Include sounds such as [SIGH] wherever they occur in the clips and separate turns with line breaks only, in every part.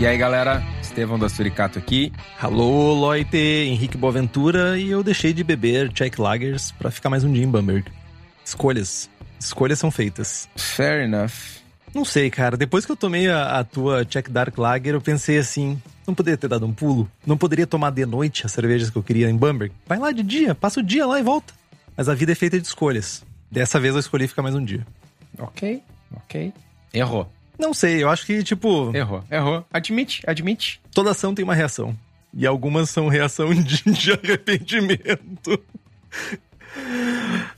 E aí, galera? Estevão da Suricato aqui.
Alô, Loite, Henrique Boaventura e eu deixei de beber Jack Lagers pra ficar mais um dia em Bamberg. Escolhas. Escolhas são feitas.
Fair enough.
Não sei, cara. Depois que eu tomei a, a tua Jack Dark Lager, eu pensei assim: não poderia ter dado um pulo? Não poderia tomar de noite as cervejas que eu queria em Bamberg? Vai lá de dia, passa o dia lá e volta. Mas a vida é feita de escolhas. Dessa vez eu escolhi ficar mais um dia.
Ok, ok. Errou.
Não sei, eu acho que, tipo,
Errou, errou. Admite, admite.
toda ação tem uma reação. E algumas são reação de, [LAUGHS] de arrependimento.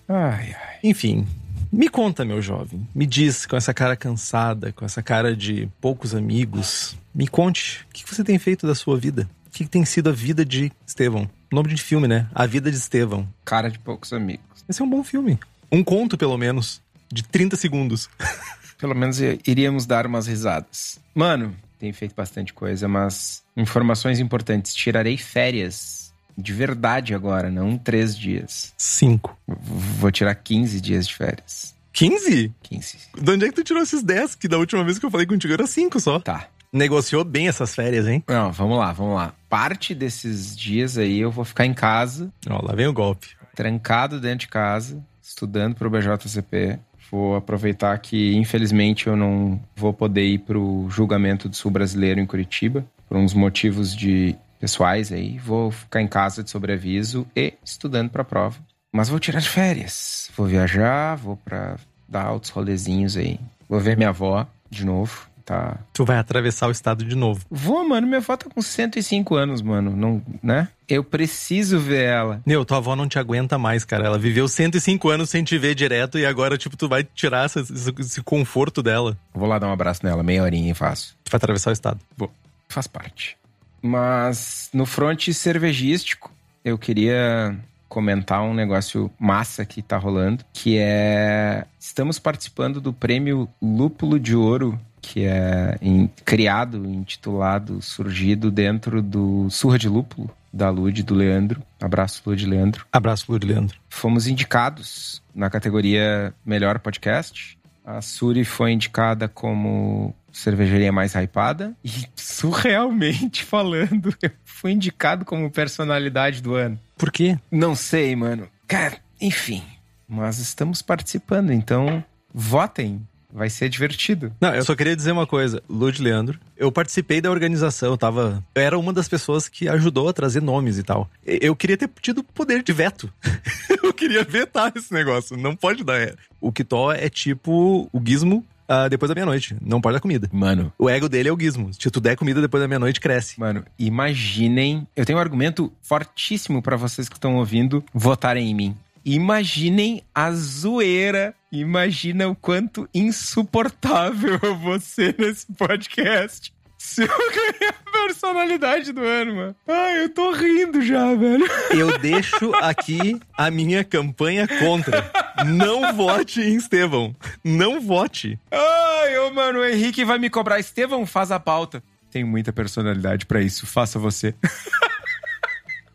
Ai, ai.
Enfim, me conta, meu jovem. Me diz, com essa cara cansada, com essa cara de poucos amigos, me conte, o que você tem feito da sua vida? O que tem sido a vida de Estevão? Nome de filme, né? A Vida de Estevão.
Cara de poucos amigos.
Esse é um bom filme. Um conto, pelo menos, de 30 segundos. [LAUGHS]
Pelo menos iríamos dar umas risadas. Mano, tenho feito bastante coisa, mas informações importantes. Tirarei férias de verdade agora, não três dias.
Cinco.
Vou tirar 15 dias de férias.
15?
15.
De onde é que tu tirou esses 10? Que da última vez que eu falei contigo era 5 só.
Tá.
Negociou bem essas férias, hein?
Não, vamos lá, vamos lá. Parte desses dias aí eu vou ficar em casa,
Ó, lá vem o golpe.
trancado dentro de casa, estudando pro BJCP. Vou aproveitar que, infelizmente, eu não vou poder ir pro julgamento do Sul Brasileiro em Curitiba, por uns motivos de pessoais aí. Vou ficar em casa de sobreaviso e estudando pra prova. Mas vou tirar férias. Vou viajar, vou pra dar altos rolezinhos aí. Vou ver minha avó de novo. Tá
Tu vai atravessar o estado de novo.
Vou, mano. Minha avó tá com 105 anos, mano. Não, né? Eu preciso ver ela.
Meu, tua avó não te aguenta mais, cara. Ela viveu 105 anos sem te ver direto e agora, tipo, tu vai tirar essa- esse, esse conforto dela.
Vou lá dar um abraço nela, meia horinha e faço.
Tu vai atravessar o estado.
Vou. Faz parte. Mas no fronte cervejístico, eu queria comentar um negócio massa que tá rolando, que é estamos participando do prêmio Lúpulo de Ouro, que é em- criado, intitulado, surgido dentro do Surra de Lúpulo da Lud do Leandro. Abraço Lud Leandro.
Abraço, Lúcio Leandro.
Fomos indicados na categoria Melhor Podcast. A Suri foi indicada como cervejaria mais hypada. E, surrealmente falando, [LAUGHS] eu fui indicado como personalidade do ano.
Por quê?
Não sei, mano. Cara, enfim. Mas estamos participando, então votem. Vai ser divertido.
Não, eu só queria dizer uma coisa. Lúcio Leandro, eu participei da organização, eu tava... Eu era uma das pessoas que ajudou a trazer nomes e tal. Eu queria ter tido poder de veto. [LAUGHS] eu queria vetar esse negócio. Não pode dar. O Kitó é tipo o gizmo ah, depois da meia-noite. Não pode dar comida.
Mano,
O ego dele é o gizmo. Se tu der comida depois da meia-noite, cresce.
Mano, imaginem. Eu tenho um argumento fortíssimo pra vocês que estão ouvindo votarem em mim. Imaginem a zoeira. Imagina o quanto insuportável eu vou ser nesse podcast. Se eu ganhar a personalidade do ano, mano. Ai, eu tô rindo já, velho.
Eu deixo aqui a minha campanha contra. Não vote em Estevão. Não vote.
Ai, ô, mano, o Henrique vai me cobrar. Estevão, faz a pauta. Tenho muita personalidade pra isso. Faça você. [LAUGHS]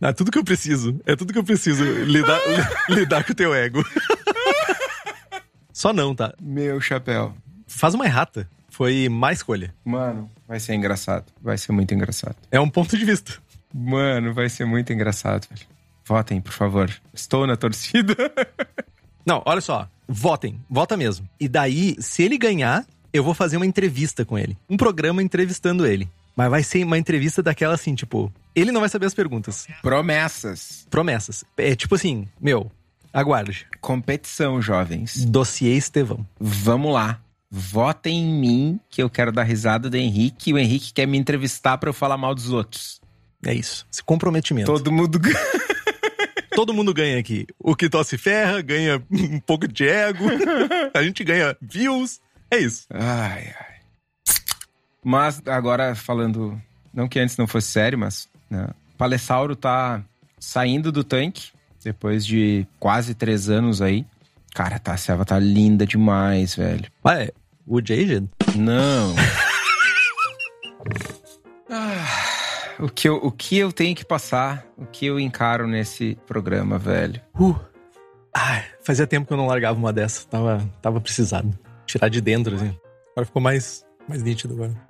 É tudo que eu preciso. É tudo que eu preciso. Lidar, li- [LAUGHS] lidar com o teu ego. Só não, tá?
Meu chapéu.
Faz uma errata. Foi má escolha.
Mano, vai ser engraçado. Vai ser muito engraçado.
É um ponto de vista.
Mano, vai ser muito engraçado, velho. Votem, por favor. Estou na torcida. [LAUGHS]
Não, olha só. Votem. Vota mesmo. E daí, se ele ganhar, eu vou fazer uma entrevista com ele. Um programa entrevistando ele. Mas vai ser uma entrevista daquela assim, tipo, ele não vai saber as perguntas.
Promessas.
Promessas. É tipo assim, meu, aguarde.
Competição, jovens.
Dossiê Estevão.
Vamos lá. Votem em mim, que eu quero dar risada do Henrique, e o Henrique quer me entrevistar pra eu falar mal dos outros.
É isso. Esse comprometimento.
Todo mundo ganha. [LAUGHS]
Todo mundo ganha aqui. O que tosse ferra, ganha [LAUGHS] um pouco de ego. [LAUGHS] A gente ganha views. É isso.
Ai, ai. Mas agora falando, não que antes não fosse sério, mas né, Palessauro tá saindo do tanque depois de quase três anos aí. Cara, tá, a selva tá linda demais, velho.
Ah, é. Wood Aged?
Não. [LAUGHS] Ah, o, que eu, o que eu tenho que passar, o que eu encaro nesse programa, velho.
Uh. Ai, fazia tempo que eu não largava uma dessa. Tava, tava precisado. Tirar de dentro, assim. Agora ficou mais, mais nítido agora.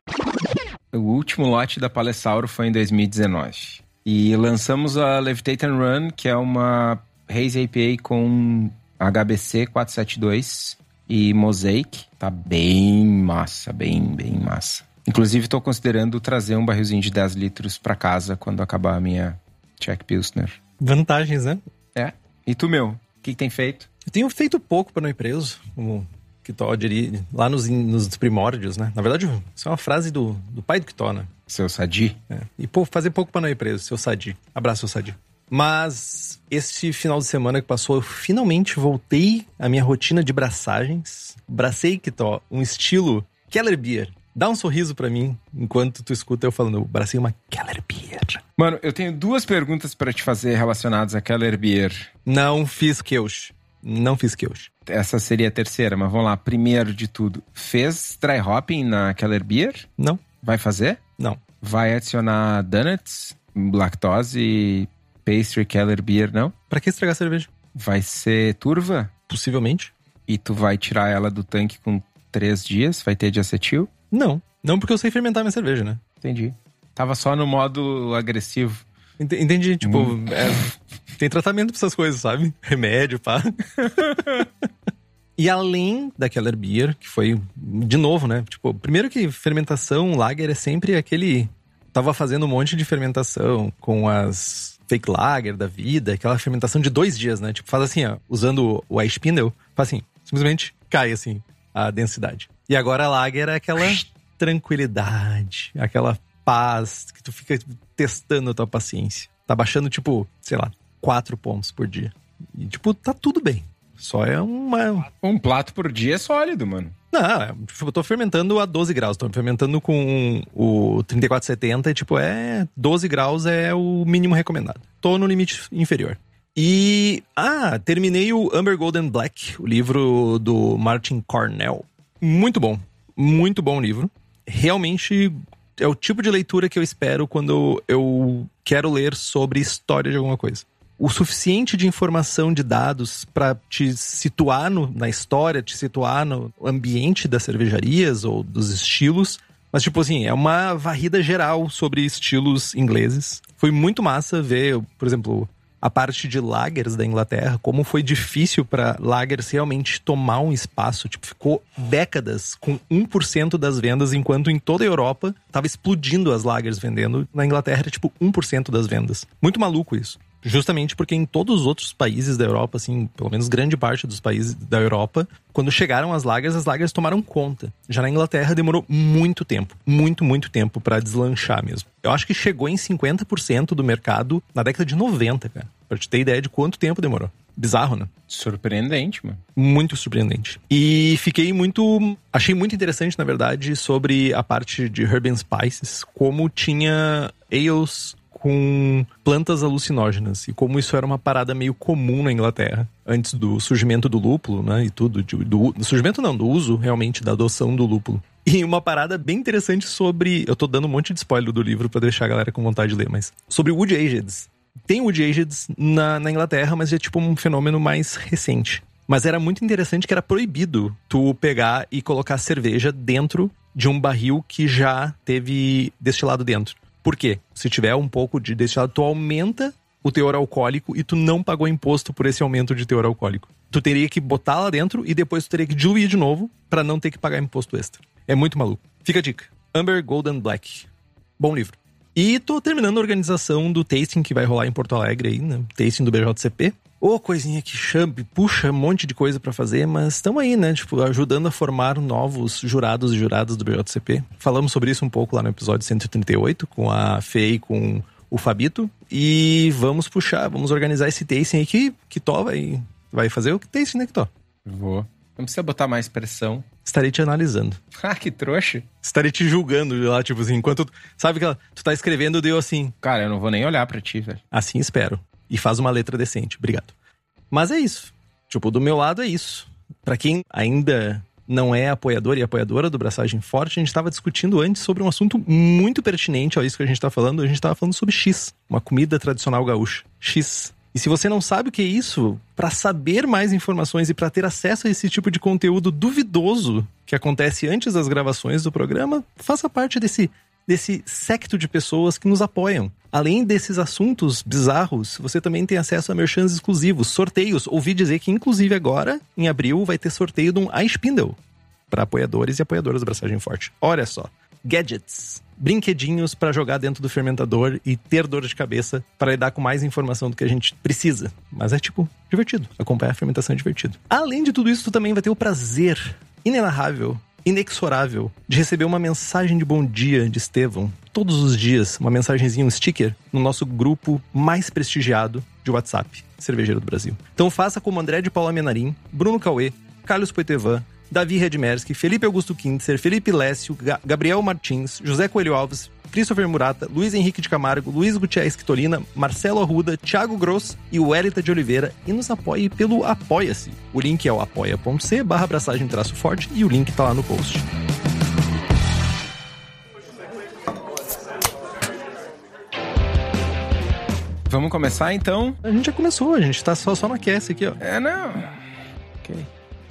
O último lote da Palessauro foi em 2019. E lançamos a Levitate and Run, que é uma Haze APA com HBC 472 e Mosaic. Tá bem massa, bem, bem massa. Inclusive, estou considerando trazer um barrilzinho de 10 litros para casa quando acabar a minha Czech Pilsner.
Vantagens, né?
É. E tu, meu? O que, que tem feito?
Eu tenho feito pouco para não ir preso, como Kitó diria, lá nos, nos primórdios, né? Na verdade, isso é uma frase do, do pai do Kitó, né?
Seu Sadi?
É. E pô, fazer pouco para não ir preso, seu Sadi. Abraço, seu Sadi. Mas esse final de semana que passou, eu finalmente voltei à minha rotina de braçagens. Bracei Kitó, um estilo Keller Beer. Dá um sorriso para mim enquanto tu escuta eu falando, eu bracei uma Keller Beer.
Mano, eu tenho duas perguntas para te fazer relacionadas a Keller Beer.
Não fiz queush. Não fiz queush.
Essa seria a terceira, mas vamos lá. Primeiro de tudo, fez dry hopping na Keller Beer?
Não.
Vai fazer?
Não.
Vai adicionar donuts, lactose, pastry, Keller Beer, não?
Pra que estragar a cerveja?
Vai ser turva?
Possivelmente.
E tu vai tirar ela do tanque com três dias? Vai ter de acetil?
Não. Não porque eu sei fermentar minha cerveja, né?
Entendi. Tava só no modo agressivo.
Entendi, tipo, hum. é, tem tratamento pra essas coisas, sabe? Remédio, pá. [LAUGHS] e além da Keller Beer, que foi, de novo, né? Tipo, primeiro que fermentação, lager é sempre aquele. Tava fazendo um monte de fermentação com as fake lager da vida, aquela fermentação de dois dias, né? Tipo, faz assim, ó, usando o ice spindle, faz assim, simplesmente cai assim a densidade. E agora a lager é aquela tranquilidade, aquela paz que tu fica testando a tua paciência. Tá baixando, tipo, sei lá, quatro pontos por dia. E, tipo, tá tudo bem. Só é uma.
Um prato por dia é sólido, mano.
Não, é, tipo, eu tô fermentando a 12 graus. Tô fermentando com o 3470 e, tipo, é. 12 graus é o mínimo recomendado. Tô no limite inferior. E. Ah, terminei o Amber Golden Black, o livro do Martin Cornell. Muito bom. Muito bom livro. Realmente é o tipo de leitura que eu espero quando eu quero ler sobre história de alguma coisa. O suficiente de informação de dados para te situar no, na história, te situar no ambiente das cervejarias ou dos estilos. Mas, tipo assim, é uma varrida geral sobre estilos ingleses. Foi muito massa ver, por exemplo, a parte de lagers da Inglaterra, como foi difícil para lagers realmente tomar um espaço. Tipo, ficou décadas com 1% das vendas, enquanto em toda a Europa tava explodindo as lagers vendendo. Na Inglaterra era tipo 1% das vendas. Muito maluco isso. Justamente porque em todos os outros países da Europa, assim, pelo menos grande parte dos países da Europa, quando chegaram as lagers, as lagers tomaram conta. Já na Inglaterra demorou muito tempo, muito, muito tempo para deslanchar mesmo. Eu acho que chegou em 50% do mercado na década de 90, cara. Pra te ter ideia de quanto tempo demorou. Bizarro, né?
Surpreendente, mano.
Muito surpreendente. E fiquei muito. Achei muito interessante, na verdade, sobre a parte de Herb and Spices, como tinha ales com plantas alucinógenas e como isso era uma parada meio comum na Inglaterra antes do surgimento do lúpulo, né? E tudo. Do, do, do surgimento não, do uso realmente da adoção do lúpulo. E uma parada bem interessante sobre. Eu tô dando um monte de spoiler do livro para deixar a galera com vontade de ler, mas. Sobre Wood Ageds. Tem Wood Ageds na, na Inglaterra, mas é tipo um fenômeno mais recente. Mas era muito interessante que era proibido tu pegar e colocar cerveja dentro de um barril que já teve destilado dentro. Por quê? Se tiver um pouco de destilado, tu aumenta o teor alcoólico e tu não pagou imposto por esse aumento de teor alcoólico. Tu teria que botar lá dentro e depois tu teria que diluir de novo para não ter que pagar imposto extra. É muito maluco. Fica a dica. Amber Golden Black. Bom livro. E tô terminando a organização do tasting que vai rolar em Porto Alegre aí, né? Tasting do BJCP. Ô, coisinha que chama, puxa um monte de coisa para fazer, mas estamos aí, né? Tipo, ajudando a formar novos jurados e juradas do BJCP. Falamos sobre isso um pouco lá no episódio 138, com a Fê e com o Fabito. E vamos puxar, vamos organizar esse tasting aí que, que Tó vai, vai fazer o tasting, né, que Tó?
Vou. Não precisa botar mais pressão.
Estarei te analisando. [LAUGHS]
Ah, que trouxa.
Estarei te julgando lá, tipo assim, enquanto. Sabe que tu tá escrevendo, deu assim.
Cara, eu não vou nem olhar pra ti, velho.
Assim espero. E faz uma letra decente. Obrigado. Mas é isso. Tipo, do meu lado é isso. Para quem ainda não é apoiador e apoiadora do Braçagem Forte, a gente estava discutindo antes sobre um assunto muito pertinente a isso que a gente está falando. A gente estava falando sobre X, uma comida tradicional gaúcha. X. E se você não sabe o que é isso, para saber mais informações e para ter acesso a esse tipo de conteúdo duvidoso que acontece antes das gravações do programa, faça parte desse desse secto de pessoas que nos apoiam. Além desses assuntos bizarros, você também tem acesso a merchans exclusivos, sorteios. Ouvi dizer que, inclusive, agora, em abril, vai ter sorteio de um iSpindle para apoiadores e apoiadoras da Braçagem Forte. Olha só. Gadgets. Brinquedinhos para jogar dentro do fermentador e ter dor de cabeça para lidar com mais informação do que a gente precisa. Mas é tipo divertido. Acompanhar a fermentação é divertido. Além de tudo isso, tu também vai ter o prazer inenarrável inexorável de receber uma mensagem de bom dia de Estevão todos os dias, uma mensagenzinha, um sticker, no nosso grupo mais prestigiado de WhatsApp, Cervejeiro do Brasil. Então faça como André de Paula Menarim, Bruno Cauê, Carlos Poitevin, Davi Redmerski, Felipe Augusto Kintzer, Felipe Lécio, Gabriel Martins, José Coelho Alves, Christopher Murata, Luiz Henrique de Camargo, Luiz Gutierrez Quitolina, Marcelo Arruda, Thiago Gross e o Elita de Oliveira e nos apoie pelo Apoia-se. O link é o apoia.c barra abraçagem traço forte e o link tá lá no post.
Vamos começar então?
A gente já começou, a gente tá só, só no aquece aqui, ó.
É, não. Ok.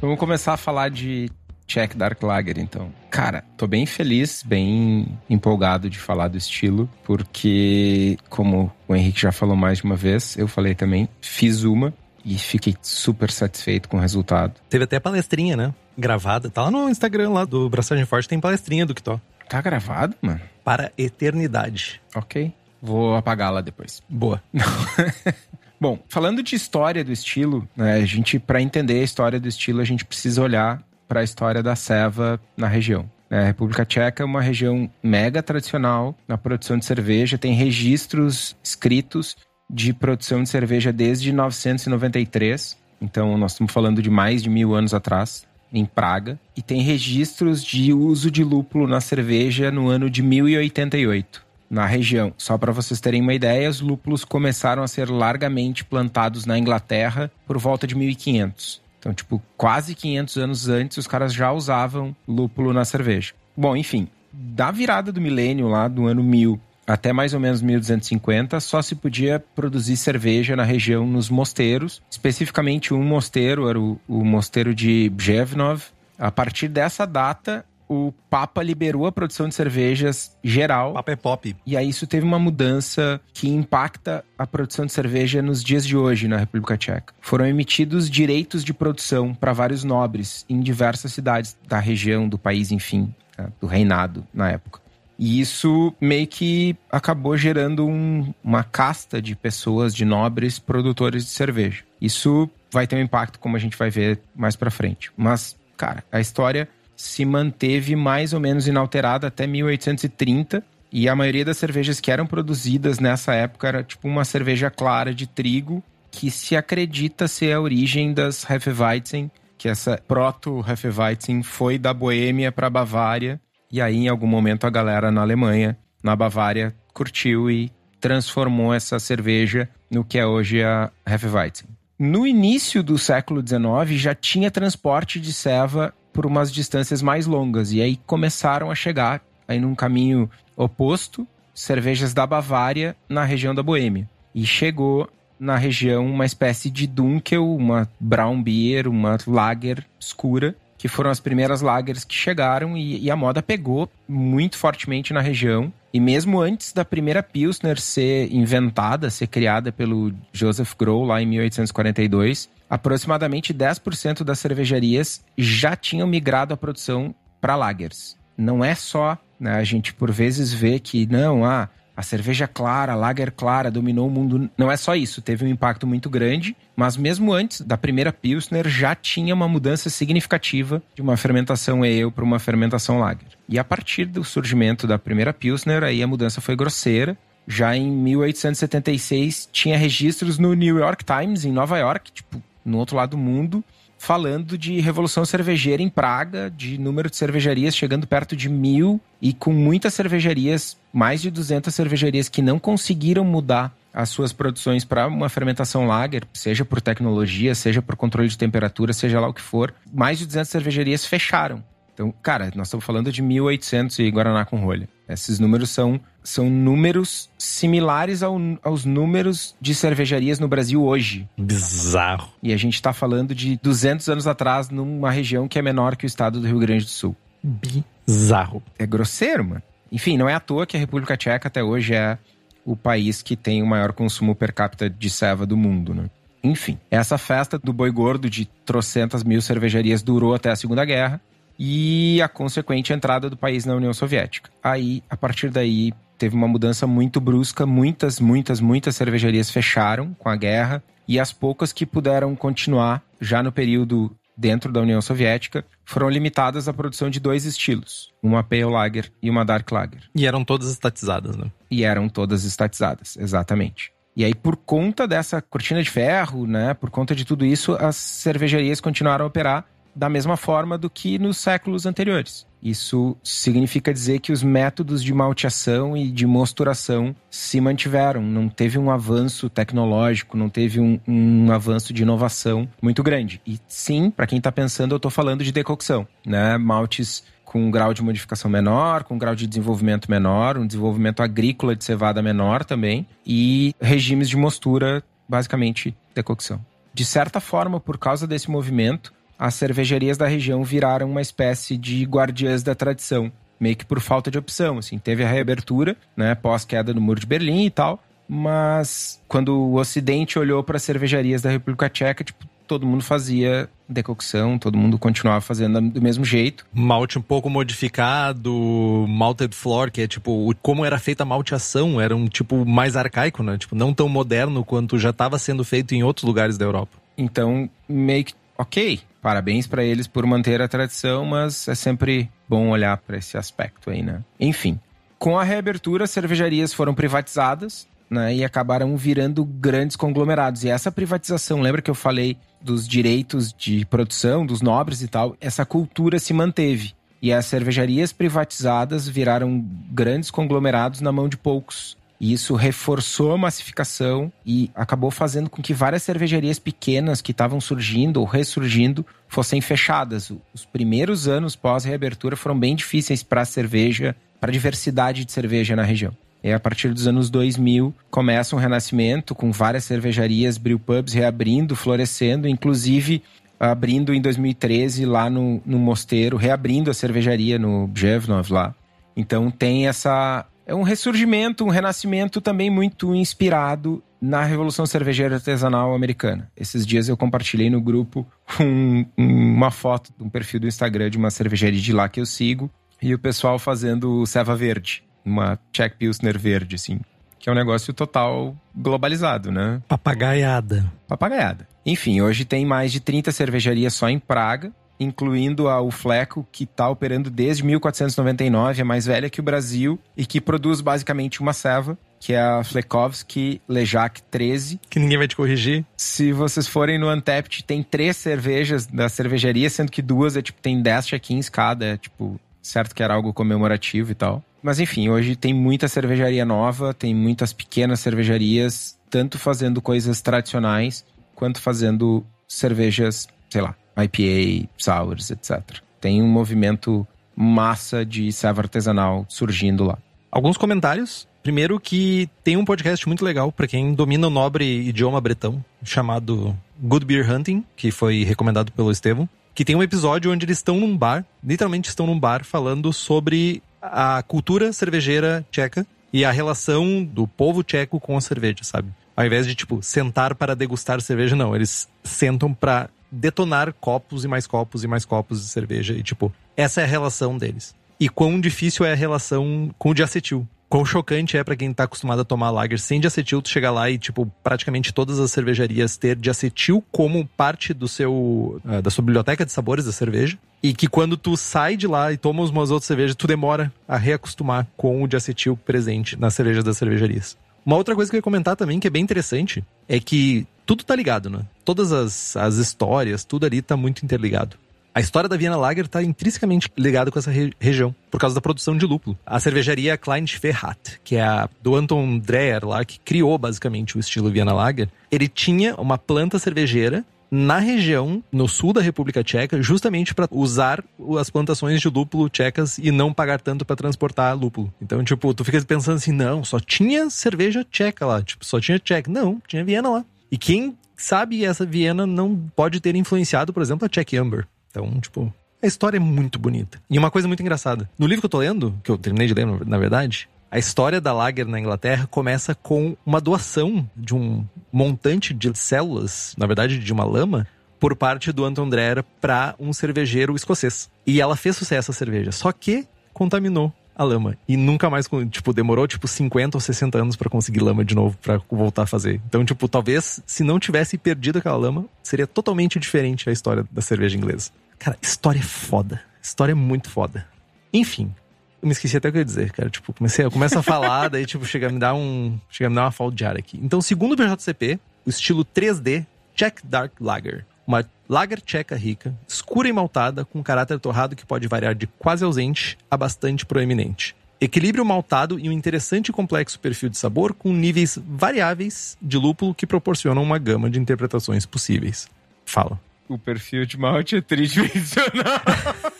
Vamos começar a falar de Czech Dark Lager, então. Cara, tô bem feliz, bem empolgado de falar do estilo, porque, como o Henrique já falou mais de uma vez, eu falei também, fiz uma e fiquei super satisfeito com o resultado.
Teve até palestrinha, né? Gravada. Tá lá no Instagram lá do Braçagem Forte, tem palestrinha do Kitó.
Tá gravado, mano?
Para eternidade.
Ok. Vou apagá-la depois.
Boa. [LAUGHS]
Bom, falando de história do estilo, né, a gente, para entender a história do estilo, a gente precisa olhar para a história da ceva na região. É, a República Tcheca é uma região mega tradicional na produção de cerveja, tem registros escritos de produção de cerveja desde 993. Então, nós estamos falando de mais de mil anos atrás, em Praga. E tem registros de uso de lúpulo na cerveja no ano de 1088, na região. Só para vocês terem uma ideia, os lúpulos começaram a ser largamente plantados na Inglaterra por volta de 1500. Então, tipo, quase 500 anos antes, os caras já usavam lúpulo na cerveja. Bom, enfim, da virada do milênio lá, do ano 1000 até mais ou menos 1250, só se podia produzir cerveja na região nos mosteiros. Especificamente um mosteiro, era o, o mosteiro de Bjevnov. A partir dessa data, o Papa liberou a produção de cervejas geral.
Papa é pop.
E aí isso teve uma mudança que impacta a produção de cerveja nos dias de hoje na República Tcheca. Foram emitidos direitos de produção para vários nobres em diversas cidades da região, do país, enfim, né, do reinado na época. E isso meio que acabou gerando um, uma casta de pessoas, de nobres produtores de cerveja. Isso vai ter um impacto, como a gente vai ver mais para frente. Mas, cara, a história se manteve mais ou menos inalterada até 1830. E a maioria das cervejas que eram produzidas nessa época era tipo uma cerveja clara de trigo, que se acredita ser a origem das Hefeweizen, que essa proto-Hefeweizen foi da Boêmia para a Bavária. E aí, em algum momento, a galera na Alemanha, na Bavária, curtiu e transformou essa cerveja no que é hoje a Hefeweizen. No início do século XIX, já tinha transporte de ceva por umas distâncias mais longas. E aí começaram a chegar, aí num caminho oposto, cervejas da Bavária na região da Boêmia. E chegou na região uma espécie de Dunkel, uma Brown Beer, uma Lager escura, que foram as primeiras lagers que chegaram e, e, a moda pegou muito fortemente na região. E mesmo antes da primeira Pilsner ser inventada, ser criada pelo Joseph Grohl lá em 1842, aproximadamente 10% das cervejarias já tinham migrado a produção para lagers. Não é só Né? A gente por vezes vê que não, ah, a cerveja clara, a lager clara dominou o mundo. Não é só isso, teve um impacto muito grande, mas mesmo antes da primeira Pilsner já tinha uma mudança significativa de uma fermentação ale para uma fermentação lager. E a partir do surgimento da primeira Pilsner, aí a mudança foi grosseira. Já em 1876 tinha registros no New York Times em Nova York, tipo, no outro lado do mundo, falando de revolução cervejeira em Praga, de número de cervejarias chegando perto de mil e com muitas cervejarias, mais de 200 cervejarias que não conseguiram mudar as suas produções para uma fermentação lager, seja por tecnologia, seja por controle de temperatura, seja lá o que for. Mais de 200 cervejarias fecharam. Então, cara, nós estamos falando de 1.800 e Guaraná com rolha. Esses números são, são números similares ao, aos números de cervejarias no Brasil hoje.
Bizarro.
E a gente está falando de 200 anos atrás numa região que é menor que o estado do Rio Grande do Sul.
Bizarro.
É grosseiro, mano. Enfim, não é à toa que a República Tcheca até hoje é o país que tem o maior consumo per capita de ceva do mundo, né? Enfim, essa festa do boi gordo de trocentas mil cervejarias durou até a Segunda Guerra e a consequente entrada do país na União Soviética. Aí, a partir daí, teve uma mudança muito brusca, muitas, muitas, muitas cervejarias fecharam com a guerra e as poucas que puderam continuar já no período dentro da União Soviética foram limitadas à produção de dois estilos, uma Pale Lager e uma Dark Lager.
E eram todas estatizadas, né?
E eram todas estatizadas, exatamente. E aí, por conta dessa cortina de ferro, né, por conta de tudo isso, as cervejarias continuaram a operar da mesma forma do que nos séculos anteriores. Isso significa dizer que os métodos de malteação e de mosturação se mantiveram. Não teve um avanço tecnológico, não teve um, um avanço de inovação muito grande. E sim, para quem está pensando, eu estou falando de decocção, né? Maltes com um grau de modificação menor, com um grau de desenvolvimento menor, um desenvolvimento agrícola de cevada menor também, e regimes de mostura, basicamente decocção. De certa forma, por causa desse movimento, as cervejarias da região viraram uma espécie de guardiãs da tradição, meio que por falta de opção. Assim, teve a reabertura, né, pós queda do muro de Berlim e tal, mas quando o Ocidente olhou para as cervejarias da República Tcheca, tipo, todo mundo fazia decocção, todo mundo continuava fazendo do mesmo jeito.
Malte um pouco modificado, malted floor, que é tipo, como era feita a malteação, era um tipo mais arcaico, né? Tipo, não tão moderno quanto já estava sendo feito em outros lugares da Europa.
Então, meio que, ok, parabéns para eles por manter a tradição, mas é sempre bom olhar para esse aspecto aí, né? Enfim, com a reabertura, as cervejarias foram privatizadas, né, e acabaram virando grandes conglomerados. E essa privatização, lembra que eu falei dos direitos de produção, dos nobres e tal? Essa cultura se manteve. E as cervejarias privatizadas viraram grandes conglomerados na mão de poucos. E isso reforçou a massificação e acabou fazendo com que várias cervejarias pequenas que estavam surgindo ou ressurgindo fossem fechadas. Os primeiros anos pós-reabertura foram bem difíceis para a cerveja, para a diversidade de cerveja na região. E a partir dos anos 2000 começa um renascimento com várias cervejarias, brewpubs reabrindo, florescendo, inclusive abrindo em 2013 lá no, no Mosteiro, reabrindo a cervejaria no Bjevnov lá. Então tem essa é um ressurgimento, um renascimento também muito inspirado na Revolução Cervejeira Artesanal Americana. Esses dias eu compartilhei no grupo um, uma foto de um perfil do Instagram de uma cervejaria de lá que eu sigo e o pessoal fazendo ceva verde, uma Czech Pilsner verde, assim. Que é um negócio total globalizado, né?
Papagaiada.
Papagaiada. Enfim, hoje tem mais de 30 cervejarias só em Praga incluindo a Ufleco, que está operando desde 1499, é mais velha que o Brasil e que produz basicamente uma ceva, que é a Flekovski Lejac 13.
Que ninguém vai te corrigir.
Se vocês forem no Antept, tem três cervejas da cervejaria, sendo que duas é tipo, tem 10 check-ins cada, é tipo, certo que era algo comemorativo e tal. Mas enfim, hoje tem muita cervejaria nova, tem muitas pequenas cervejarias, tanto fazendo coisas tradicionais, quanto fazendo cervejas, sei lá, IPA, sours, etc. Tem um movimento massa de serva artesanal surgindo lá.
Alguns comentários. Primeiro que tem um podcast muito legal para quem domina o nobre idioma bretão, chamado Good Beer Hunting, que foi recomendado pelo Estevão, que tem um episódio onde eles estão num bar, literalmente estão num bar falando sobre a cultura cervejeira tcheca e a relação do povo tcheco com a cerveja, sabe? Ao invés de, tipo, sentar para degustar cerveja, não. Eles sentam para detonar copos e mais copos e mais copos de cerveja. E, tipo, essa é a relação deles. e quão difícil é a relação com o diacetil. Quão chocante é para quem tá acostumado a tomar lager sem diacetil, tu chegar lá e, tipo, praticamente todas as cervejarias ter diacetil como parte do seu, uh, da sua biblioteca de sabores da cerveja. E que quando tu sai de lá e toma umas outras cervejas, tu demora a reacostumar com o diacetil presente nas cervejas das cervejarias. Uma outra coisa que eu ia comentar também, que é bem interessante, é que tudo tá ligado, né? Todas as, as histórias, tudo ali tá muito interligado. A história da Viena Lager está intrinsecamente ligada com essa re região, por causa da produção de lúpulo. A cervejaria Klein Ferrat, que é a do Anton Dreher lá, que criou basicamente o estilo Viena Lager, ele tinha uma planta cervejeira na região, no sul da República Tcheca, justamente para usar as plantações de lúpulo tchecas e não pagar tanto para transportar lúpulo. Então, tipo, tu fica pensando assim, não, só tinha cerveja tcheca lá, tipo, só tinha tcheca. Não, tinha Viena lá. E quem sabe essa Viena não pode ter influenciado, por exemplo, a Czech Amber. Então, tipo, a história é muito bonita. E uma coisa muito engraçada. No livro que eu tô lendo, que eu terminei de ler, na verdade, a história da Lager na Inglaterra começa com uma doação de um montante de células, na verdade, de uma lama, por parte do Anton Dreher para um cervejeiro escocês. E ela fez sucesso a cerveja, só que contaminou a lama. E nunca mais, tipo, demorou tipo 50 ou 60 anos para conseguir lama de novo, para voltar a fazer. Então, tipo, talvez se não tivesse perdido aquela lama, seria totalmente diferente a história da cerveja inglesa. Cara, história é foda. História é muito foda. Enfim, eu me esqueci até o que eu ia dizer, cara. Tipo, comecei, eu começo a falar, [LAUGHS] daí, tipo, chega a me dar um. Chega a me dar uma falta de ar aqui. Então, segundo o BJCP, o estilo 3D Czech Dark Lager. Uma lager tcheca rica, escura e maltada, com caráter torrado que pode variar de quase ausente a bastante proeminente. Equilíbrio maltado e um interessante e complexo perfil de sabor com níveis variáveis de lúpulo que proporcionam uma gama de interpretações possíveis. Fala
o perfil de malte é tridimensional.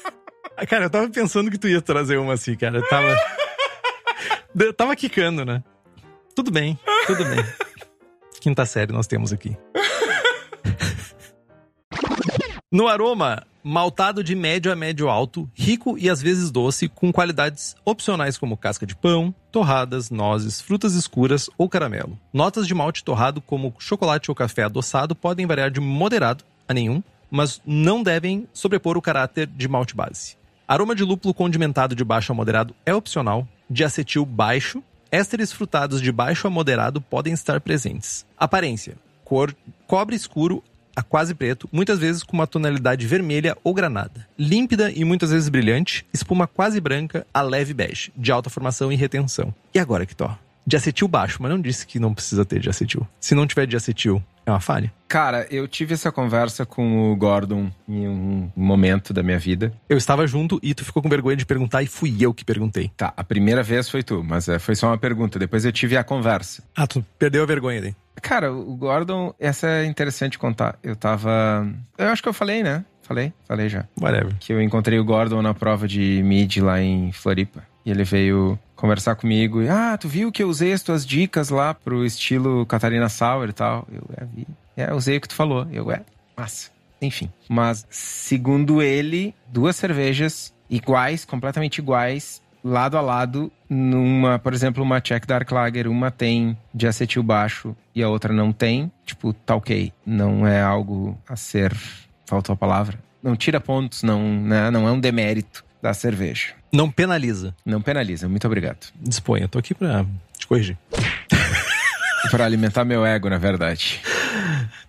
[LAUGHS]
cara, eu tava pensando que tu ia trazer uma assim, cara. Eu tava. eu tava quicando, né? Tudo bem, tudo bem. Quinta série nós temos aqui. No aroma, maltado de médio a médio alto, rico e às vezes doce, com qualidades opcionais como casca de pão, torradas, nozes, frutas escuras ou caramelo. Notas de malte torrado como chocolate ou café adoçado podem variar de moderado a nenhum, mas não devem sobrepor o caráter de malte base. Aroma de lúpulo condimentado de baixo a moderado é opcional, de acetil baixo, ésteres frutados de baixo a moderado podem estar presentes. Aparência: cor cobre escuro a quase preto, muitas vezes com uma tonalidade vermelha ou granada. Límpida e muitas vezes brilhante, espuma quase branca a leve bege, de alta formação e retenção. E agora, Kitó? De acetil baixo, mas não disse que não precisa ter de acetil. Se não tiver de acetil, é uma falha?
Cara, eu tive essa conversa com o Gordon em um momento da minha vida.
Eu estava junto e tu ficou com vergonha de perguntar e fui eu que perguntei.
Tá, a primeira vez foi tu, mas é, foi só uma pergunta. Depois eu tive a conversa.
Ah, tu perdeu a vergonha daí.
Cara, o Gordon, essa é interessante contar. Eu tava. Eu acho que eu falei, né? Falei? Falei já.
Whatever.
Que eu encontrei o Gordon na prova de mid lá em Floripa. E ele veio conversar comigo. E, ah, tu viu que eu usei as tuas dicas lá pro estilo Catarina Sauer e tal? Eu, é, vi. É, usei o que tu falou. Eu, é, massa. Enfim. Mas, segundo ele, duas cervejas iguais, completamente iguais, lado a lado, numa, por exemplo, uma Czech Dark Lager, uma tem de acetil baixo e a outra não tem. Tipo, tá ok. Não é algo a ser. Faltou a palavra. Não tira pontos, não, né? não é um demérito da cerveja.
Não penaliza.
Não penaliza, muito obrigado.
Disponha, tô aqui pra te corrigir. [LAUGHS]
para alimentar meu ego, na verdade.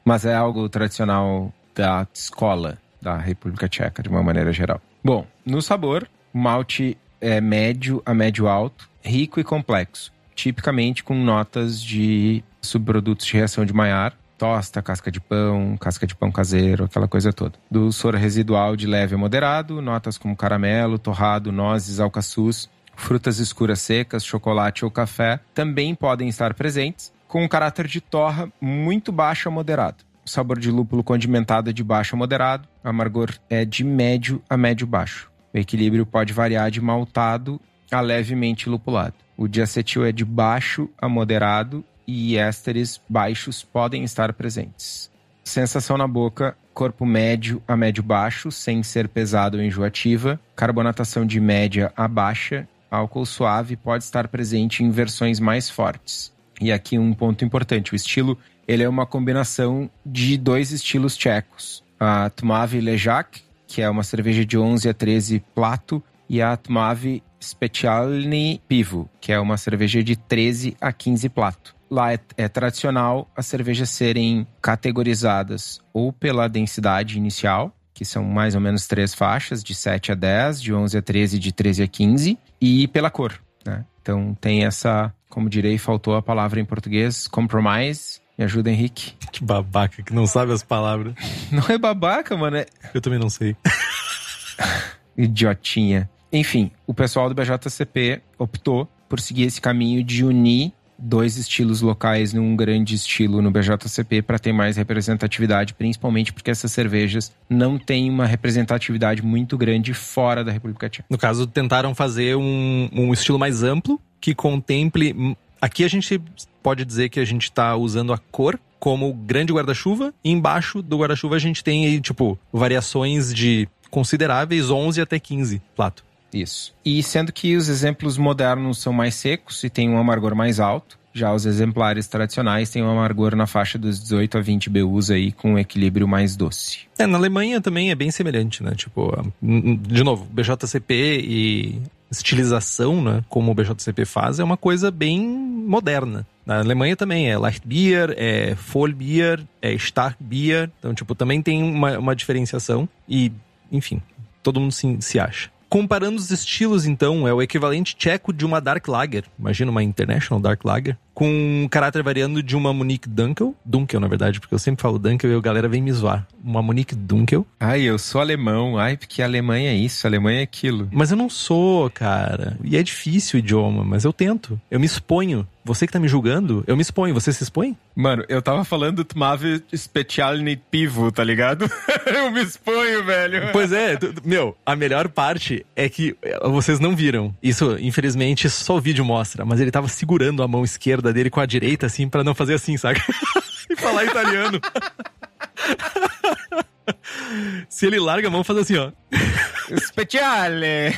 Mas é algo tradicional da escola da República Tcheca, de uma maneira geral. Bom, no sabor, o malte é médio a médio alto, rico e complexo, tipicamente com notas de subprodutos de reação de Maillard, tosta, casca de pão, casca de pão caseiro, aquela coisa toda. Do soro residual de leve a moderado, notas como caramelo, torrado, nozes, alcaçuz, frutas escuras secas, chocolate ou café também podem estar presentes, com um caráter de torra muito baixo a moderado. O sabor de lúpulo condimentado é de baixo a moderado, amargor é de médio a médio baixo. O equilíbrio pode variar de maltado a levemente lupulado. O diacetil é de baixo a moderado e ésteres baixos podem estar presentes. Sensação na boca, corpo médio a médio baixo, sem ser pesado ou enjoativa, carbonatação de média a baixa, álcool suave pode estar presente em versões mais fortes. E aqui um ponto importante, o estilo ele é uma combinação de dois estilos tchecos. A Tmavy Ležák, que é uma cerveja de 11 a 13 plato, e a Tmavi Specialny Pivo, que é uma cerveja de 13 a 15 plato. Lá é, é, tradicional as cervejas serem categorizadas ou pela densidade inicial, que são mais ou menos três faixas, de 7 a 10, de 11 a 13, de 13 a 15, e pela cor. Né? Então tem essa, como direi, faltou a palavra em português, compromise. Me ajuda, Henrique.
Que babaca que não sabe as palavras. [LAUGHS]
Não é babaca, mano. É...
Eu também não sei. [LAUGHS]
Idiotinha. Enfim, o pessoal do BJCP optou por seguir esse caminho de unir dois estilos locais num grande estilo no BJCP para ter mais representatividade, principalmente porque essas cervejas não têm uma representatividade muito grande fora da República Tcheca.
No caso, tentaram fazer um, um estilo mais amplo que contemple. Aqui a gente pode dizer que a gente está usando a cor como grande guarda-chuva, e embaixo do guarda-chuva a gente tem aí, tipo, variações de consideráveis 11 até 15 plato.
Isso. E sendo que os exemplos modernos são mais secos e têm um amargor mais alto, já os exemplares tradicionais têm um amargor na faixa dos 18 a 20 BUs aí, com um equilíbrio mais doce.
É, na Alemanha também é bem semelhante, né? Tipo, de novo, BJCP e estilização, né? Como o BJCP faz, é uma coisa bem moderna. Na Alemanha também é Light Beer, é Vollbier, é Stark Beer. Então, tipo, também tem uma, uma diferenciação. E, enfim, todo mundo se, se acha. Comparando os estilos, então, é o equivalente tcheco de uma Dark Lager. Imagina uma International Dark Lager. Com um caráter variando de uma Monique Dunkel. Dunkel, na verdade, porque eu sempre falo Dunkel e a galera vem me zoar. Uma Monique Dunkel.
Ai, eu sou alemão. Ai, porque Alemanha é isso, Alemanha é aquilo.
Mas eu não sou, cara. E é difícil o idioma, mas eu tento. Eu me exponho. Você que tá me julgando, eu me exponho. Você se expõe?
Mano, eu tava falando Tmave Specialny Pivo, tá ligado? [LAUGHS] eu me exponho, velho.
Pois é, meu, a melhor parte é que vocês não viram. Isso, infelizmente, só o vídeo mostra, mas ele tava segurando a mão esquerda dele com a direita, assim, para não fazer assim, saca? [LAUGHS] e falar italiano. Se ele larga a mão, faz assim, ó.
Speciale!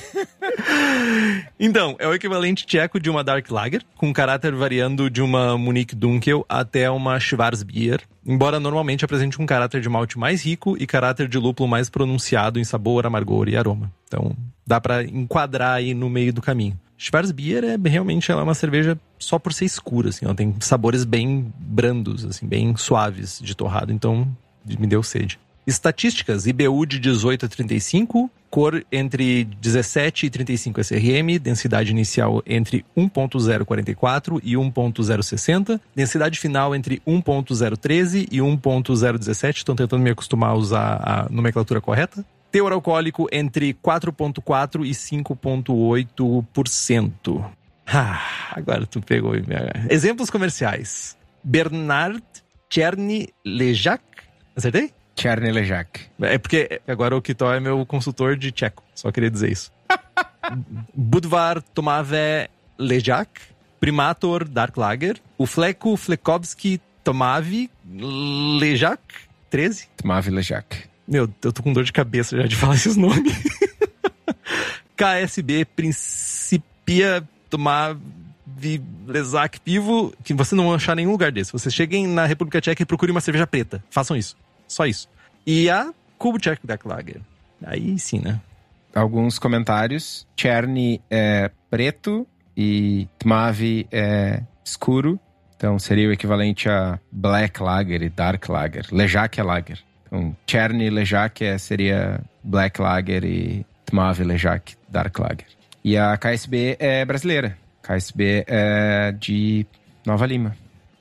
então, é o equivalente tcheco de uma Dark Lager, com caráter variando de uma Munich Dunkel até uma Schwarzbier, embora normalmente apresente um caráter de malte mais rico e caráter de lúpulo mais pronunciado em sabor, amargor e aroma. Então, dá para enquadrar aí no meio do caminho. Schwarzbier é realmente ela é uma cerveja só por ser escura, assim, ela tem sabores bem brandos, assim, bem suaves de torrado, então me deu sede. Estatísticas: IBU de 18 a 35, cor entre 17 e 35 SRM, densidade inicial entre 1.044 e 1.060, densidade final entre 1.013 e 1.017. Estão tentando me acostumar a usar a nomenclatura correta. Teor alcoólico entre 4.4 e 5.8%. Ah, agora tu pegou. Exemplos comerciais. Bernard Cherny Lejac. Acertei?
Cherny Lejac.
É porque agora o Kitó é meu consultor de tcheco. Só queria dizer isso. [LAUGHS] Budvar Tomave Lejac. Primator Dark Lager. O Fleco Flekowski Tomavi Lejac. 13?
Tomavi Lejac.
Meu, eu tô com dor de cabeça já de [LAUGHS] falar esses nomes. KSB Principia Tomavi Lezac Pivo, que você não achar nenhum lugar desse. Vocês cheguem na República Tcheca e procurem uma cerveja preta. Façam isso. Só isso. E a Kubchak Dark Lager. Aí sim, né?
Alguns comentários. Cherny é preto e Tmavi é escuro. Então seria o equivalente a Black Lager e Dark Lager. Lejac é Lager. Então Cherny Lejac é, seria Black Lager e Tmavi Lejac Dark Lager. E a KSB é brasileira. KSB é de Nova Lima,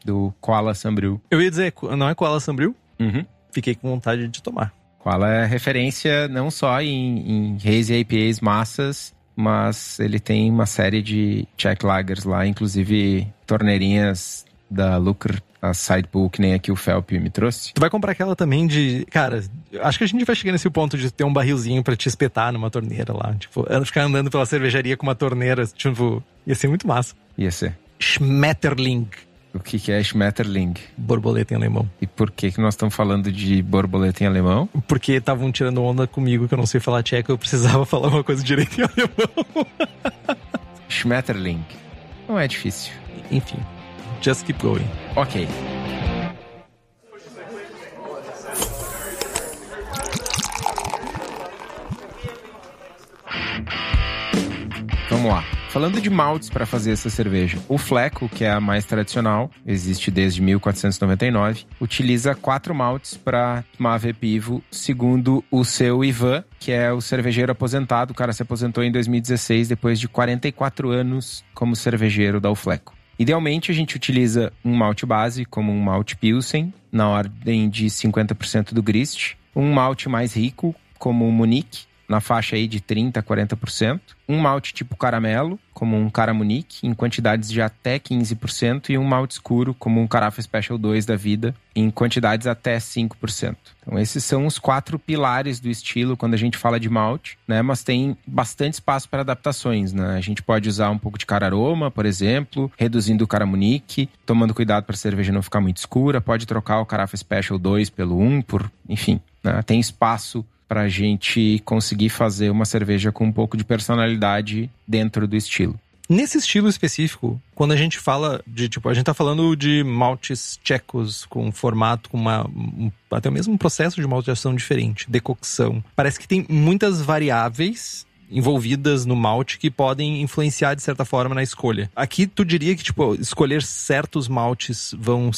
do Koala Sambril.
Eu ia dizer, não é Koala Sambril?
Uhum
fiquei com vontade de tomar.
Qual é referência não só em, em Haze e IPAs massas, mas ele tem uma série de Czech Lagers lá, inclusive torneirinhas da Lucre, a Sidepool, que nem aqui o Felp me trouxe.
Tu vai comprar aquela também de. Cara, acho que a gente vai chegar nesse ponto de ter um barrilzinho para te espetar numa torneira lá. Tipo, ficar andando pela cervejaria com uma torneira. Tipo, ia ser muito massa.
Ia ser.
Schmetterling.
O que, que é Schmetterling?
Borboleta em alemão.
E por que, que nós estamos falando de borboleta em alemão?
Porque estavam tirando onda comigo que eu não sei falar tcheco, eu precisava [LAUGHS] falar uma coisa direito em alemão.
Schmetterling. Não é difícil.
Enfim, just keep going.
Ok. vamos lá. Falando de maltes para fazer essa cerveja, o Fleco, que é a mais tradicional, existe desde 1499, utiliza quatro maltes para Mave Pivo, segundo o seu Ivan, que é o cervejeiro aposentado. O cara se aposentou em 2016 depois de 44 anos como cervejeiro da Ufleco. Idealmente, a gente utiliza um malte base, como um malte Pilsen, na ordem de 50% do grist, um malte mais rico, como o Munique, na faixa aí de 30% a 40%. Um malte tipo caramelo, como um Caramunique, em quantidades de até 15%. E um malte escuro, como um Carafa Special 2 da vida, em quantidades até 5%. Então esses são os quatro pilares do estilo quando a gente fala de malte, né? Mas tem bastante espaço para adaptações, né? A gente pode usar um pouco de cararoma, por exemplo, reduzindo o Caramunique, tomando cuidado para a cerveja não ficar muito escura. Pode trocar o Carafa Special 2 pelo 1, por, enfim, né? tem espaço para a gente conseguir fazer uma cerveja com um pouco de personalidade dentro do estilo.
Nesse estilo específico, quando a gente fala de, tipo, a gente tá falando de maltes tchecos com formato, com uma, um, até mesmo um processo de malteação diferente, decocção. Parece que tem muitas variáveis envolvidas no malte que podem influenciar de certa forma na escolha. Aqui tu diria que tipo escolher certos maltes vão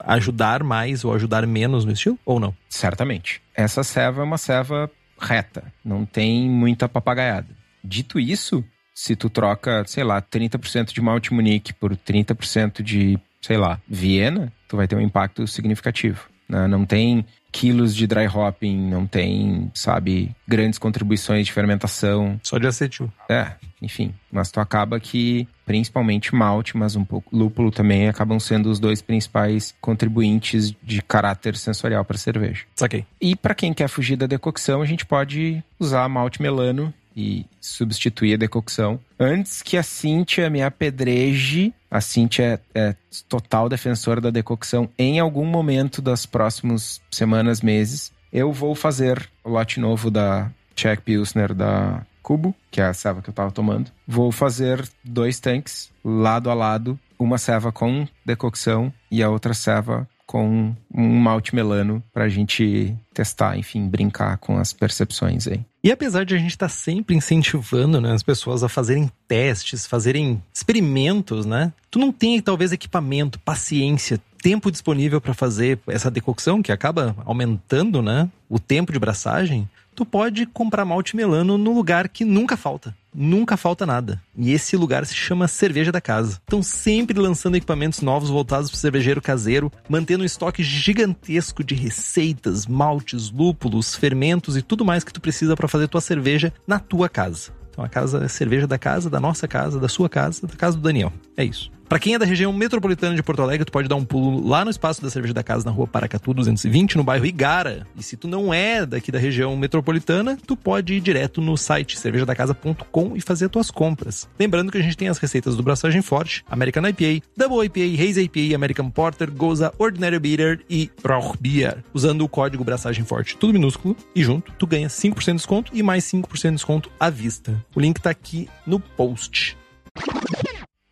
ajudar mais ou ajudar menos no estilo ou não?
Certamente. Essa ceva é uma ceva reta, não tem muita papagaiada. Dito isso, se tu troca, sei lá, 30% de malte Munique por 30% de, sei lá, Viena, tu vai ter um impacto significativo. Né? Não tem quilos de dry hopping, não tem, sabe, grandes contribuições de fermentação.
Só de acetil.
É, enfim. Mas tu acaba que, principalmente malte, mas um pouco lúpulo também, acabam sendo os dois principais contribuintes de caráter sensorial para cerveja.
Saquei.
E para quem quer fugir da decocção, a gente pode usar malte melano e substituir a decocção. Antes que a Cíntia me apedreje, a Cíntia é, é total defensora da decocção em algum momento das próximas semanas, meses. Eu vou fazer o lote novo da Czech Pilsner da Cubo, que é a ceva que eu tava tomando. Vou fazer dois tanques lado a lado, uma ceva com decocção e a outra ceva com um malte melano para a gente testar, enfim, brincar com as percepções aí.
E apesar de a gente estar tá sempre incentivando né, as pessoas a fazerem testes, fazerem experimentos, né? Tu não tem talvez equipamento, paciência, tempo disponível para fazer essa decocção que acaba aumentando, né, o tempo de braçagem tu pode comprar malte melano no lugar que nunca falta. Nunca falta nada. E esse lugar se chama Cerveja da Casa. Estão sempre lançando equipamentos novos voltados para o cervejeiro caseiro, mantendo um estoque gigantesco de receitas, maltes, lúpulos, fermentos e tudo mais que tu precisa para fazer tua cerveja na tua casa. Então a casa é cerveja da casa, da nossa casa, da sua casa, da casa do Daniel. É isso. Para quem é da região metropolitana de Porto Alegre, tu pode dar um pulo lá no espaço da Cerveja da Casa, na rua Paracatu 220, no bairro Igara. E se tu não é daqui da região metropolitana, tu pode ir direto no site cervejadacasa.com e fazer as tuas compras. Lembrando que a gente tem as receitas do Braçagem Forte, American IPA, Double IPA, Haze IPA, American Porter, Goza, Ordinary Beer e Rauch Beer. Usando o código Braçagem Forte, tudo minúsculo, e junto, tu ganha 5% de desconto e mais 5% de desconto à vista. O link tá aqui no post.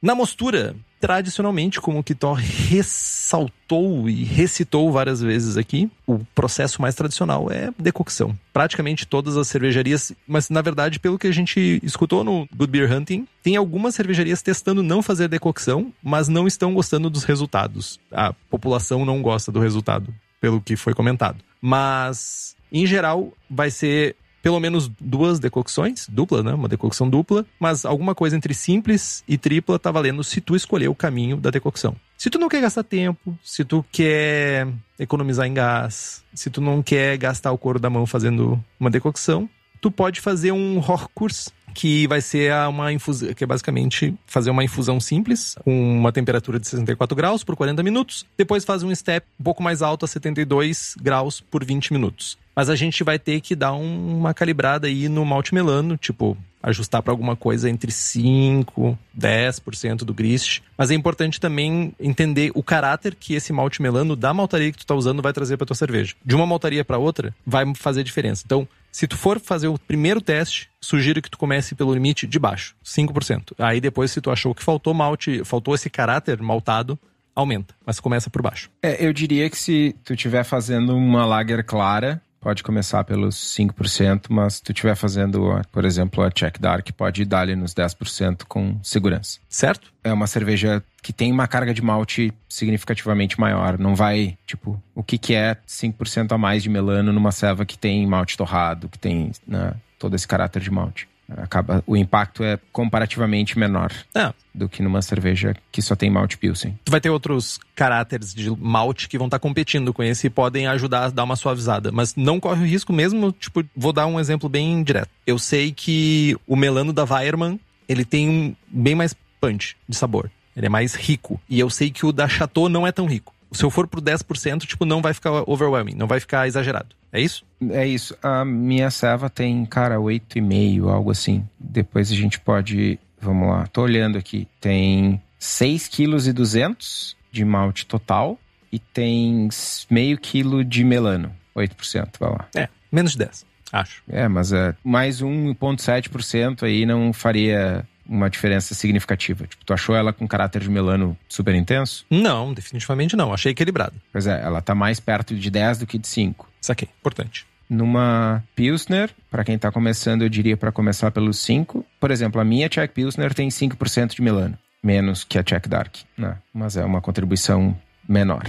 Na mostura, tradicionalmente, como o Kitó ressaltou e recitou várias vezes aqui, o processo mais tradicional é decocção. Praticamente todas as cervejarias, mas na verdade, pelo que a gente escutou no Good Beer Hunting, tem algumas cervejarias testando não fazer decocção, mas não estão gostando dos resultados. A população não gosta do resultado, pelo que foi comentado. Mas, em geral, vai ser pelo menos duas decocções, dupla, né? Uma decocção dupla, mas alguma coisa entre simples e tripla tá valendo se tu escolher o caminho da decocção. Se tu não quer gastar tempo, se tu quer economizar em gás, se tu não quer gastar o couro da mão fazendo uma decocção, tu pode fazer um Horkurs, que vai ser uma infusão, que é basicamente fazer uma infusão simples, com uma temperatura de 64 graus por 40 minutos. Depois faz um step um pouco mais alto a 72 graus por 20 minutos. Mas a gente vai ter que dar um, uma calibrada aí no malte melano, tipo, ajustar para alguma coisa entre 5, 10% do grist. Mas é importante também entender o caráter que esse malte melano da maltaria que tu tá usando vai trazer para tua cerveja. De uma maltaria para outra vai fazer diferença. Então, se tu for fazer o primeiro teste, sugiro que tu comece pelo limite de baixo, 5%. Aí depois, se tu achou que faltou malte, faltou esse caráter maltado, aumenta, mas começa por baixo.
É, eu diria que se tu estiver fazendo uma lager clara, pode começar pelos 5%, mas se tu estiver fazendo, por exemplo, a Check Dark, pode dar ali nos 10% com segurança.
Certo?
É uma cerveja que tem uma carga de malte significativamente maior. Não vai, tipo, o que, que é 5% a mais de melano numa ceva que tem malte torrado, que tem né, todo esse caráter de malte acaba o impacto é comparativamente menor
é.
do que numa cerveja que só tem malte pilsen.
Tu vai ter outros caráteres de malte que vão estar tá competindo com esse e podem ajudar a dar uma suavizada, mas não corre o risco mesmo, tipo, vou dar um exemplo bem direto. Eu sei que o melano da Weiermann, ele tem um bem mais punch de sabor. Ele é mais rico. E eu sei que o da Chateau não é tão rico. Se eu for pro 10%, tipo, não vai ficar overwhelming, não vai ficar exagerado. É isso?
É isso. A minha serva tem, cara, 8,5, algo assim. Depois a gente pode. Vamos lá, tô olhando aqui. Tem 6 kg e 200 de malte total e tem meio quilo de melano. 8%, vai lá.
É, menos de 10, acho.
É, mas é, mais 1,7% aí não faria uma diferença significativa? Tipo, tu achou ela com caráter de melano super intenso?
Não, definitivamente não. Achei equilibrado.
Pois é, ela tá mais perto de 10 do que de 5.
Saquei, importante.
Numa Pilsner, para quem tá começando, eu diria para começar pelos 5. Por exemplo, a minha Czech Pilsner tem 5% de melano, menos que a Czech Dark, né? Mas é uma contribuição menor.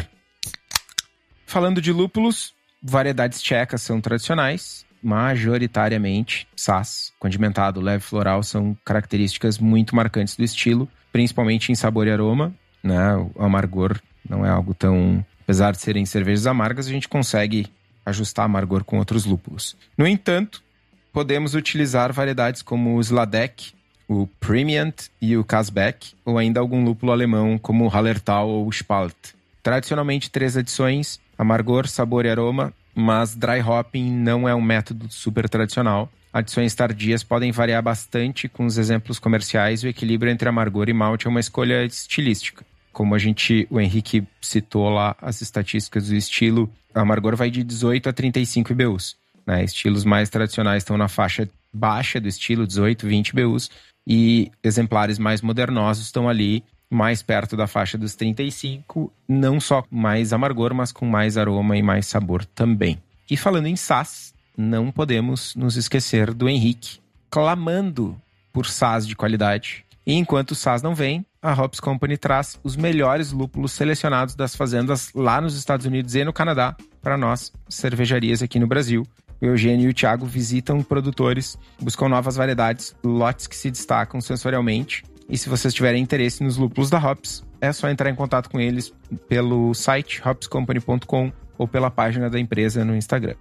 Falando de lúpulos, variedades tchecas são tradicionais majoritariamente SAS, condimentado, leve floral são características muito marcantes do estilo, principalmente em sabor e aroma, né? O amargor não é algo tão, apesar de serem cervejas amargas, a gente consegue ajustar amargor com outros lúpulos. No entanto, podemos utilizar variedades como o Sladek, o Premiant e o Kasbeck, ou ainda algum lúpulo alemão como o Hallertau ou o Spalt. Tradicionalmente três adições: amargor, sabor e aroma, mas dry hopping não é um método super tradicional. Adições tardias podem variar bastante com os exemplos comerciais. O equilíbrio entre amargor e malte é uma escolha estilística. Como a gente, o Henrique citou lá as estatísticas do estilo, amargor vai de 18 a 35 IBUs. Né? Estilos mais tradicionais estão na faixa baixa do estilo, 18, 20 IBUs, e exemplares mais modernosos estão ali mais perto da faixa dos 35, não só mais amargor, mas com mais aroma e mais sabor também. E falando em SAS, não podemos nos esquecer do Henrique, clamando por SAS de qualidade. E enquanto o SAS não vem, a Hops Company traz os melhores lúpulos selecionados das fazendas lá nos Estados Unidos e no Canadá para nós, cervejarias aqui no Brasil. O Eugênio e o Thiago visitam produtores, buscam novas variedades, lotes que se destacam sensorialmente e se vocês tiverem interesse nos lúpulos da Hops, é só entrar em contato com eles pelo site hopscompany.com ou pela página da empresa no Instagram.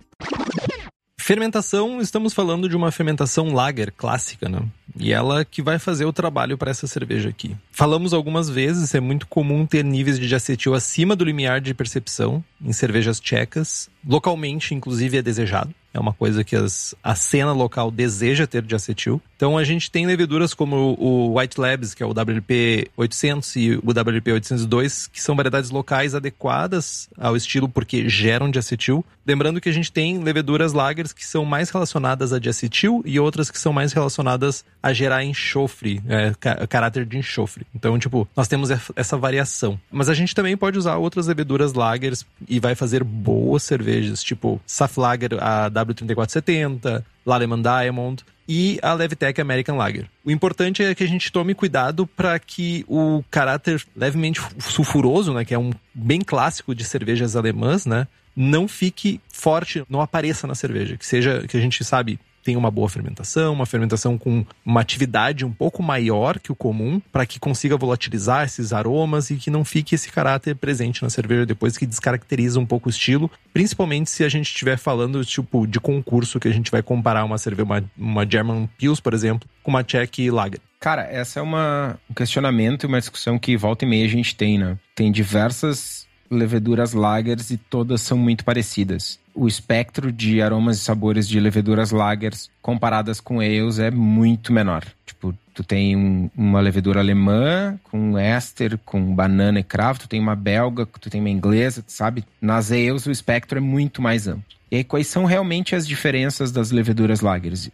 Fermentação, estamos falando de uma fermentação lager clássica, né? E ela que vai fazer o trabalho para essa cerveja aqui. Falamos algumas vezes, é muito comum ter níveis de acetil acima do limiar de percepção em cervejas tchecas. Localmente, inclusive, é desejado. É uma coisa que as, a cena local deseja ter de acetil. Então a gente tem leveduras como o White Labs, que é o WP 800 e o WP 802, que são variedades locais adequadas ao estilo porque geram de acetil. Lembrando que a gente tem leveduras lagers que são mais relacionadas a de acetil e outras que são mais relacionadas a gerar enxofre, é, caráter de enxofre. Então, tipo, nós temos essa variação. Mas a gente também pode usar outras leveduras lagers e vai fazer boas cervejas, tipo Saflager, a W3470, Laleman Diamond e a Levitec American Lager. O importante é que a gente tome cuidado para que o caráter levemente sulfuroso, né, que é um bem clássico de cervejas alemãs, né, não fique forte, não apareça na cerveja, que seja que a gente sabe tem uma boa fermentação, uma fermentação com uma atividade um pouco maior que o comum, para que consiga volatilizar esses aromas e que não fique esse caráter presente na cerveja depois que descaracteriza um pouco o estilo, principalmente se a gente estiver falando tipo de concurso que a gente vai comparar uma cerveja, uma, uma German Pils, por exemplo, com uma Czech Lager.
Cara, essa é uma, um questionamento e uma discussão que volta e meia a gente tem, né? Tem diversas leveduras lagers e todas são muito parecidas. O espectro de aromas e sabores de leveduras lagers comparadas com ales é muito menor. Tipo, tu tem um, uma levedura alemã com éster, com banana e cravo, tu tem uma belga, tu tem uma inglesa, sabe? Nas ales o espectro é muito mais amplo. E aí, quais são realmente as diferenças das leveduras lagers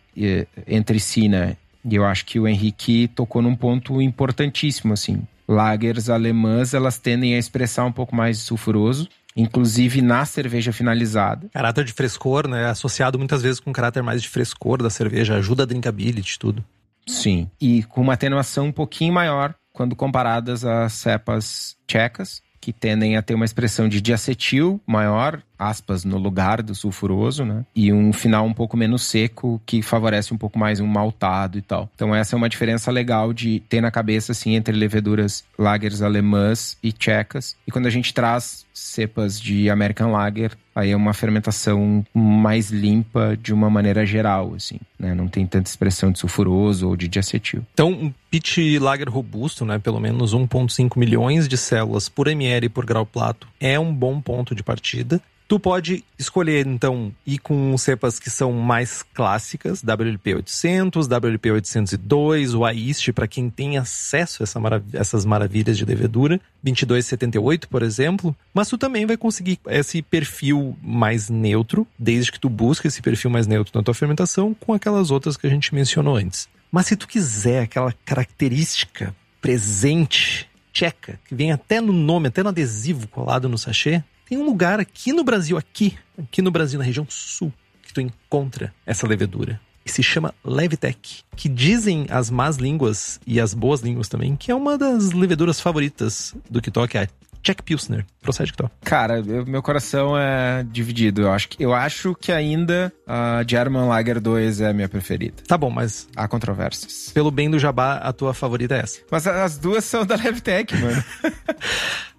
entre si, né? E eu acho que o Henrique tocou num ponto importantíssimo, assim lagers alemãs, elas tendem a expressar um pouco mais de sulfuroso. inclusive na cerveja finalizada.
Caráter de frescor, né? Associado muitas vezes com um caráter mais de frescor da cerveja, ajuda a drinkability, tudo.
Sim, e com uma atenuação um pouquinho maior quando comparadas às cepas tchecas, que tendem a ter uma expressão de diacetil maior, aspas, no lugar do sulfuroso, né? E um final um pouco menos seco, que favorece um pouco mais um maltado e tal. Então essa é uma diferença legal de ter na cabeça, assim, entre leveduras lagers alemãs e tchecas. E quando a gente traz cepas de American Lager, aí é uma fermentação mais limpa de uma maneira geral, assim, né? Não tem tanta expressão de sulfuroso ou de diacetil.
Então, um pitch lager robusto, né? Pelo menos 1,5 milhões de células por ml por grau plato, é um bom ponto de partida. Tu pode escolher, então, ir com cepas que são mais clássicas, WLP 800, WLP 802, o AIST, para quem tem acesso a essa marav essas maravilhas de levedura, 2278, por exemplo. Mas tu também vai conseguir esse perfil mais neutro, desde que tu busque esse perfil mais neutro na tua fermentação, com aquelas outras que a gente mencionou antes. Mas se tu quiser aquela característica presente, tcheca, que vem até no nome, até no adesivo colado no sachê, tem um lugar aqui no Brasil, aqui, aqui no Brasil, na região sul, que tu encontra essa levedura. E se chama Levitec, que dizem as más línguas e as boas línguas também, que é uma das leveduras favoritas do Kitok, é a Jack Pilsner. Procede, Kitok.
Cara, eu, meu coração é dividido. Eu acho que, eu acho que ainda a German Lager 2 é a minha preferida.
Tá bom, mas
Há controvérsias.
pelo bem do jabá, a tua favorita é essa.
Mas as duas são da Levtech, mano. [LAUGHS]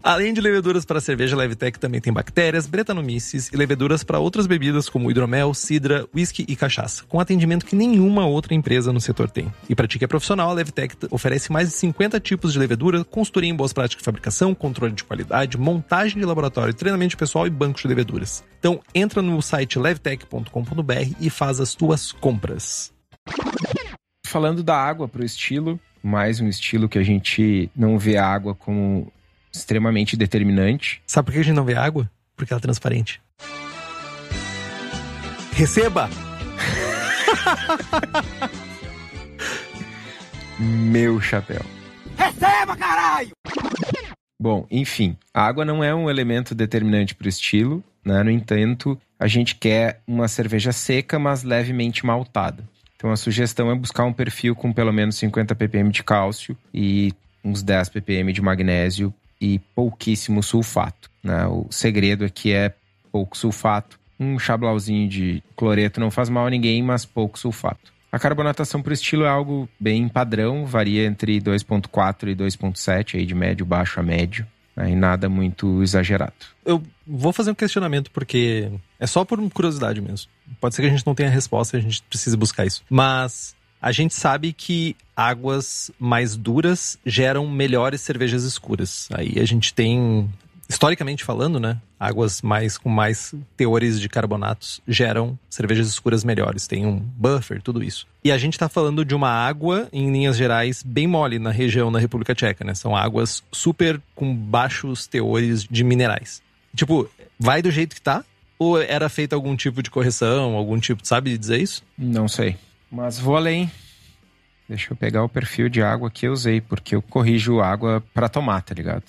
Além de leveduras para cerveja, Levtech também tem bactérias, bretanomices e leveduras para outras bebidas como hidromel, cidra, whisky e cachaça, com atendimento que nenhuma outra empresa no setor tem. E para ti que é profissional, a Levtech oferece mais de 50 tipos de levedura, consultoria em boas práticas de fabricação, controle de qualidade, montagem de laboratório, treinamento pessoal e bancos de leveduras. Então entra no site levtech.com.br e faz as tuas compras.
Falando da água pro estilo, mais um estilo que a gente não vê a água como extremamente determinante.
Sabe por que a gente não vê água? Porque ela é transparente. Receba! [LAUGHS]
Meu chapéu.
Receba, caralho!
Bom, enfim, a água não é um elemento determinante para o estilo, né? No entanto, a gente quer uma cerveja seca, mas levemente maltada. Então a sugestão é buscar um perfil com pelo menos 50 ppm de cálcio e uns 10 ppm de magnésio e pouquíssimo sulfato. Né? O segredo aqui é pouco sulfato. Um chablauzinho de cloreto não faz mal a ninguém, mas pouco sulfato. A carbonatação por estilo é algo bem padrão, varia entre 2.4 e 2.7, aí de médio baixo a médio, né? e nada muito exagerado.
Eu vou fazer um questionamento porque é só por curiosidade mesmo. Pode ser que a gente não tenha resposta, a gente precise buscar isso. Mas a gente sabe que águas mais duras geram melhores cervejas escuras. Aí a gente tem, historicamente falando, né? Águas mais com mais teores de carbonatos geram cervejas escuras melhores. Tem um buffer, tudo isso. E a gente tá falando de uma água, em linhas gerais, bem mole na região da República Tcheca, né? São águas super com baixos teores de minerais. Tipo, vai do jeito que tá? Ou era feita algum tipo de correção, algum tipo, sabe dizer isso?
Não sei. Mas vou além. Deixa eu pegar o perfil de água que eu usei, porque eu corrijo água pra tomar, tá ligado?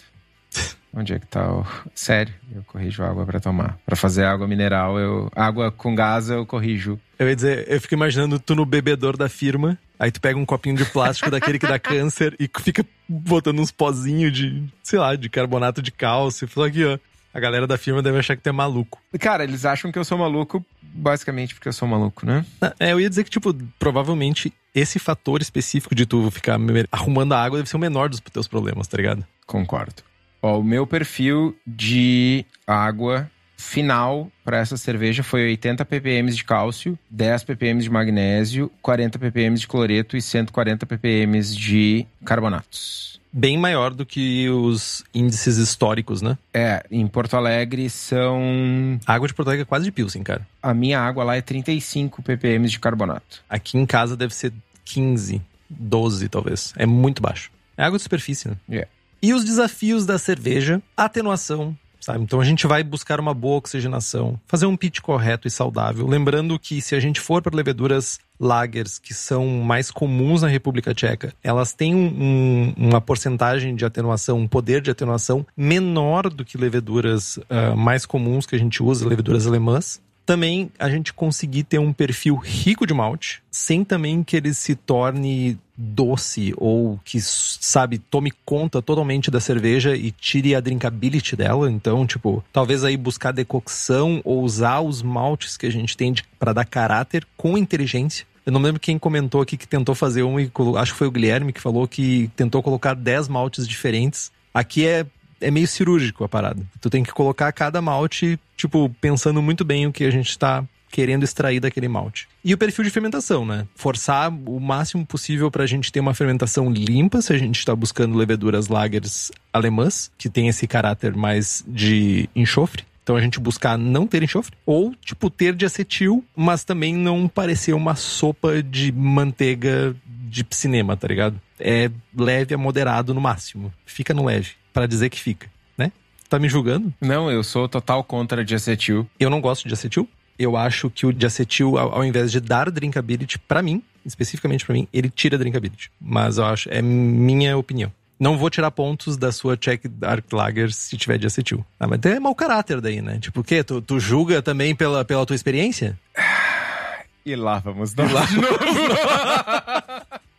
[LAUGHS] Onde é que tá o... Sério, eu corrijo água pra tomar. Pra fazer água mineral, eu... Água com gás eu corrijo.
Eu ia dizer, eu fico imaginando tu no bebedor da firma, aí tu pega um copinho de plástico daquele que dá [LAUGHS] câncer e fica botando uns pozinhos de, sei lá, de carbonato de cálcio. Fala aqui, ó. A galera da firma deve achar que tu é maluco.
Cara, eles acham que eu sou maluco, basicamente porque eu sou maluco, né?
É, eu ia dizer que, tipo, provavelmente esse fator específico de tu ficar arrumando a água deve ser o menor dos teus problemas, tá ligado?
Concordo. Ó, o meu perfil de água final para essa cerveja foi 80 ppm de cálcio, 10 ppm de magnésio, 40 ppm de cloreto e 140 ppm de carbonatos.
Bem maior do que os índices históricos, né?
É, em Porto Alegre são.
A água de Porto Alegre é quase de Pilsen, cara.
A minha água lá é 35 ppm de carbonato.
Aqui em casa deve ser 15, 12 talvez. É muito baixo. É água de superfície, né?
É.
E os desafios da cerveja, atenuação, sabe? Então a gente vai buscar uma boa oxigenação, fazer um pitch correto e saudável. Lembrando que se a gente for para leveduras lagers que são mais comuns na República Tcheca, elas têm um, uma porcentagem de atenuação, um poder de atenuação menor do que leveduras uh, mais comuns que a gente usa, leveduras alemãs. Também a gente conseguir ter um perfil rico de malte, sem também que ele se torne doce ou que, sabe, tome conta totalmente da cerveja e tire a drinkability dela. Então, tipo, talvez aí buscar decocção ou usar os maltes que a gente tem para dar caráter com inteligência. Eu não lembro quem comentou aqui que tentou fazer um, e acho que foi o Guilherme que falou que tentou colocar 10 maltes diferentes. Aqui é é meio cirúrgico a parada. Tu tem que colocar cada malte, tipo, pensando muito bem o que a gente está querendo extrair daquele malte. E o perfil de fermentação, né? Forçar o máximo possível para a gente ter uma fermentação limpa, se a gente está buscando leveduras lagers alemãs, que tem esse caráter mais de enxofre. Então a gente buscar não ter enxofre, ou tipo ter de acetil, mas também não parecer uma sopa de manteiga de cinema, tá ligado? É leve a moderado no máximo. Fica no leve para dizer que fica, né? Tá me julgando?
Não, eu sou total contra de acetil.
Eu não gosto de acetil. Eu acho que o de acetil, ao, ao invés de dar drinkability, para mim, especificamente para mim, ele tira drinkability. Mas eu acho, é minha opinião. Não vou tirar pontos da sua Czech Dark Lager se tiver de acetil. Ah, mas é mau caráter daí, né? Tipo, o quê? Tu, tu julga também pela, pela tua experiência?
E lá vamos nós lá de novo. [LAUGHS]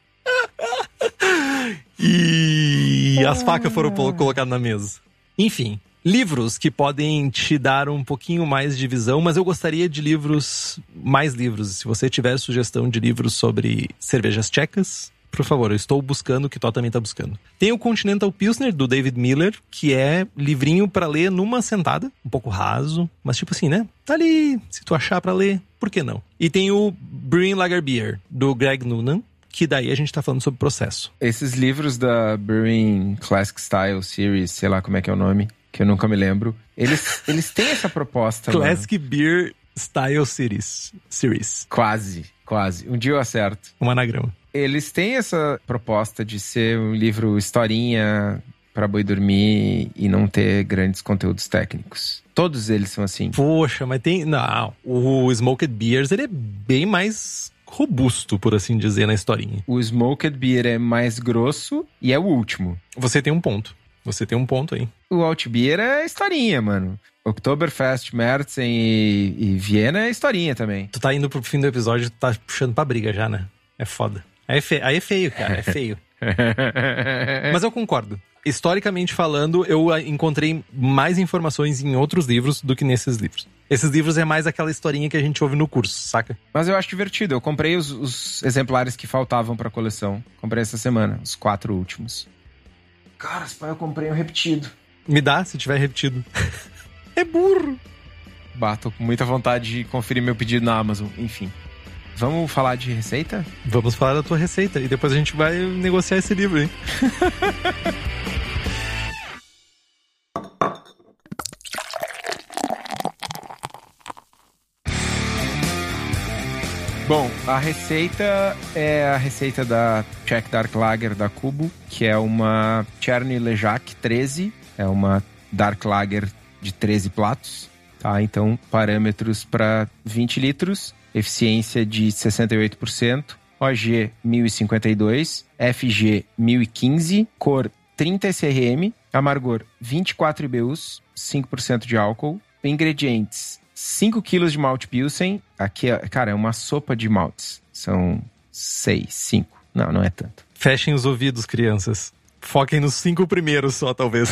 e as facas foram colocadas na mesa. Enfim, livros que podem te dar um pouquinho mais de visão, mas eu gostaria de livros, mais livros. Se você tiver sugestão de livros sobre cervejas tchecas, por favor, eu estou buscando o que Tó também está buscando. Tem o Continental Pilsner, do David Miller, que é livrinho para ler numa sentada, um pouco raso, mas tipo assim, né? Tá ali, se tu achar para ler, por que não? E tem o Brewing Lager Beer, do Greg Noonan, que daí a gente tá falando sobre processo.
Esses livros da Brewing Classic Style Series, sei lá como é que é o nome, que eu nunca me lembro, eles, [LAUGHS] eles têm essa proposta.
Classic mano. Beer Style Series. Series.
Quase, quase. Um dia eu acerto.
Um anagrama.
Eles têm essa proposta de ser um livro historinha para boi dormir e não ter grandes conteúdos técnicos. Todos eles são assim.
Poxa, mas tem. Não, o Smoked Beers ele é bem mais robusto, por assim dizer, na historinha.
O Smoked Beer é mais grosso e é o último.
Você tem um ponto. Você tem um ponto aí.
O Alt Beer é historinha, mano. Oktoberfest, Mertzen e, e Viena é historinha também.
Tu tá indo pro fim do episódio, tu tá puxando pra briga já, né? É foda. Aí é, feio, aí é feio cara. É feio. [LAUGHS] Mas eu concordo. Historicamente falando, eu encontrei mais informações em outros livros do que nesses livros. Esses livros é mais aquela historinha que a gente ouve no curso, saca?
Mas eu acho divertido. Eu comprei os, os exemplares que faltavam pra coleção. Comprei essa semana, os quatro últimos. Cara, eu comprei um repetido.
Me dá, se tiver repetido. [LAUGHS] é burro.
Bato com muita vontade de conferir meu pedido na Amazon. Enfim. Vamos falar de receita?
Vamos falar da tua receita. E depois a gente vai negociar esse livro, hein? [LAUGHS]
Bom, a receita é a receita da Czech Dark Lager da Cubo, que é uma Cherny Lejac 13, é uma Dark Lager de 13 platos, tá? Então, parâmetros para 20 litros, eficiência de 68%, OG 1052, FG 1015, cor 30 SRM, amargor 24 IBUs, 5% de álcool, ingredientes 5 quilos de malte Pilsen. Aqui, é, cara, é uma sopa de maltes. São 6, 5. Não, não é tanto.
Fechem os ouvidos, crianças. Foquem nos cinco primeiros só, talvez.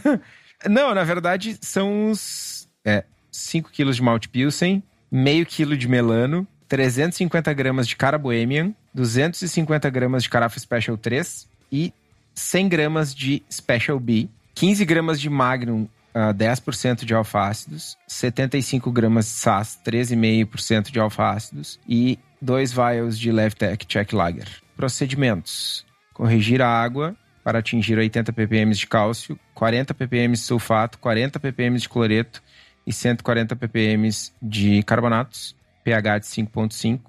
[LAUGHS]
não, na verdade, são os... É, 5 quilos de malte Pilsen, meio quilo de melano, 350 gramas de cara bohemian, 250 gramas de carafa Special 3 e 100 gramas de Special B, 15 gramas de Magnum uh, 10% de alfácidos, 75 gramas de SAS, 13,5% de alfácidos e 2 vials de Levtech Check Lager. Procedimentos: corrigir a água para atingir 80 ppm de cálcio, 40 ppm de sulfato, 40 ppm de cloreto e 140 ppm de carbonatos, pH de 5.5.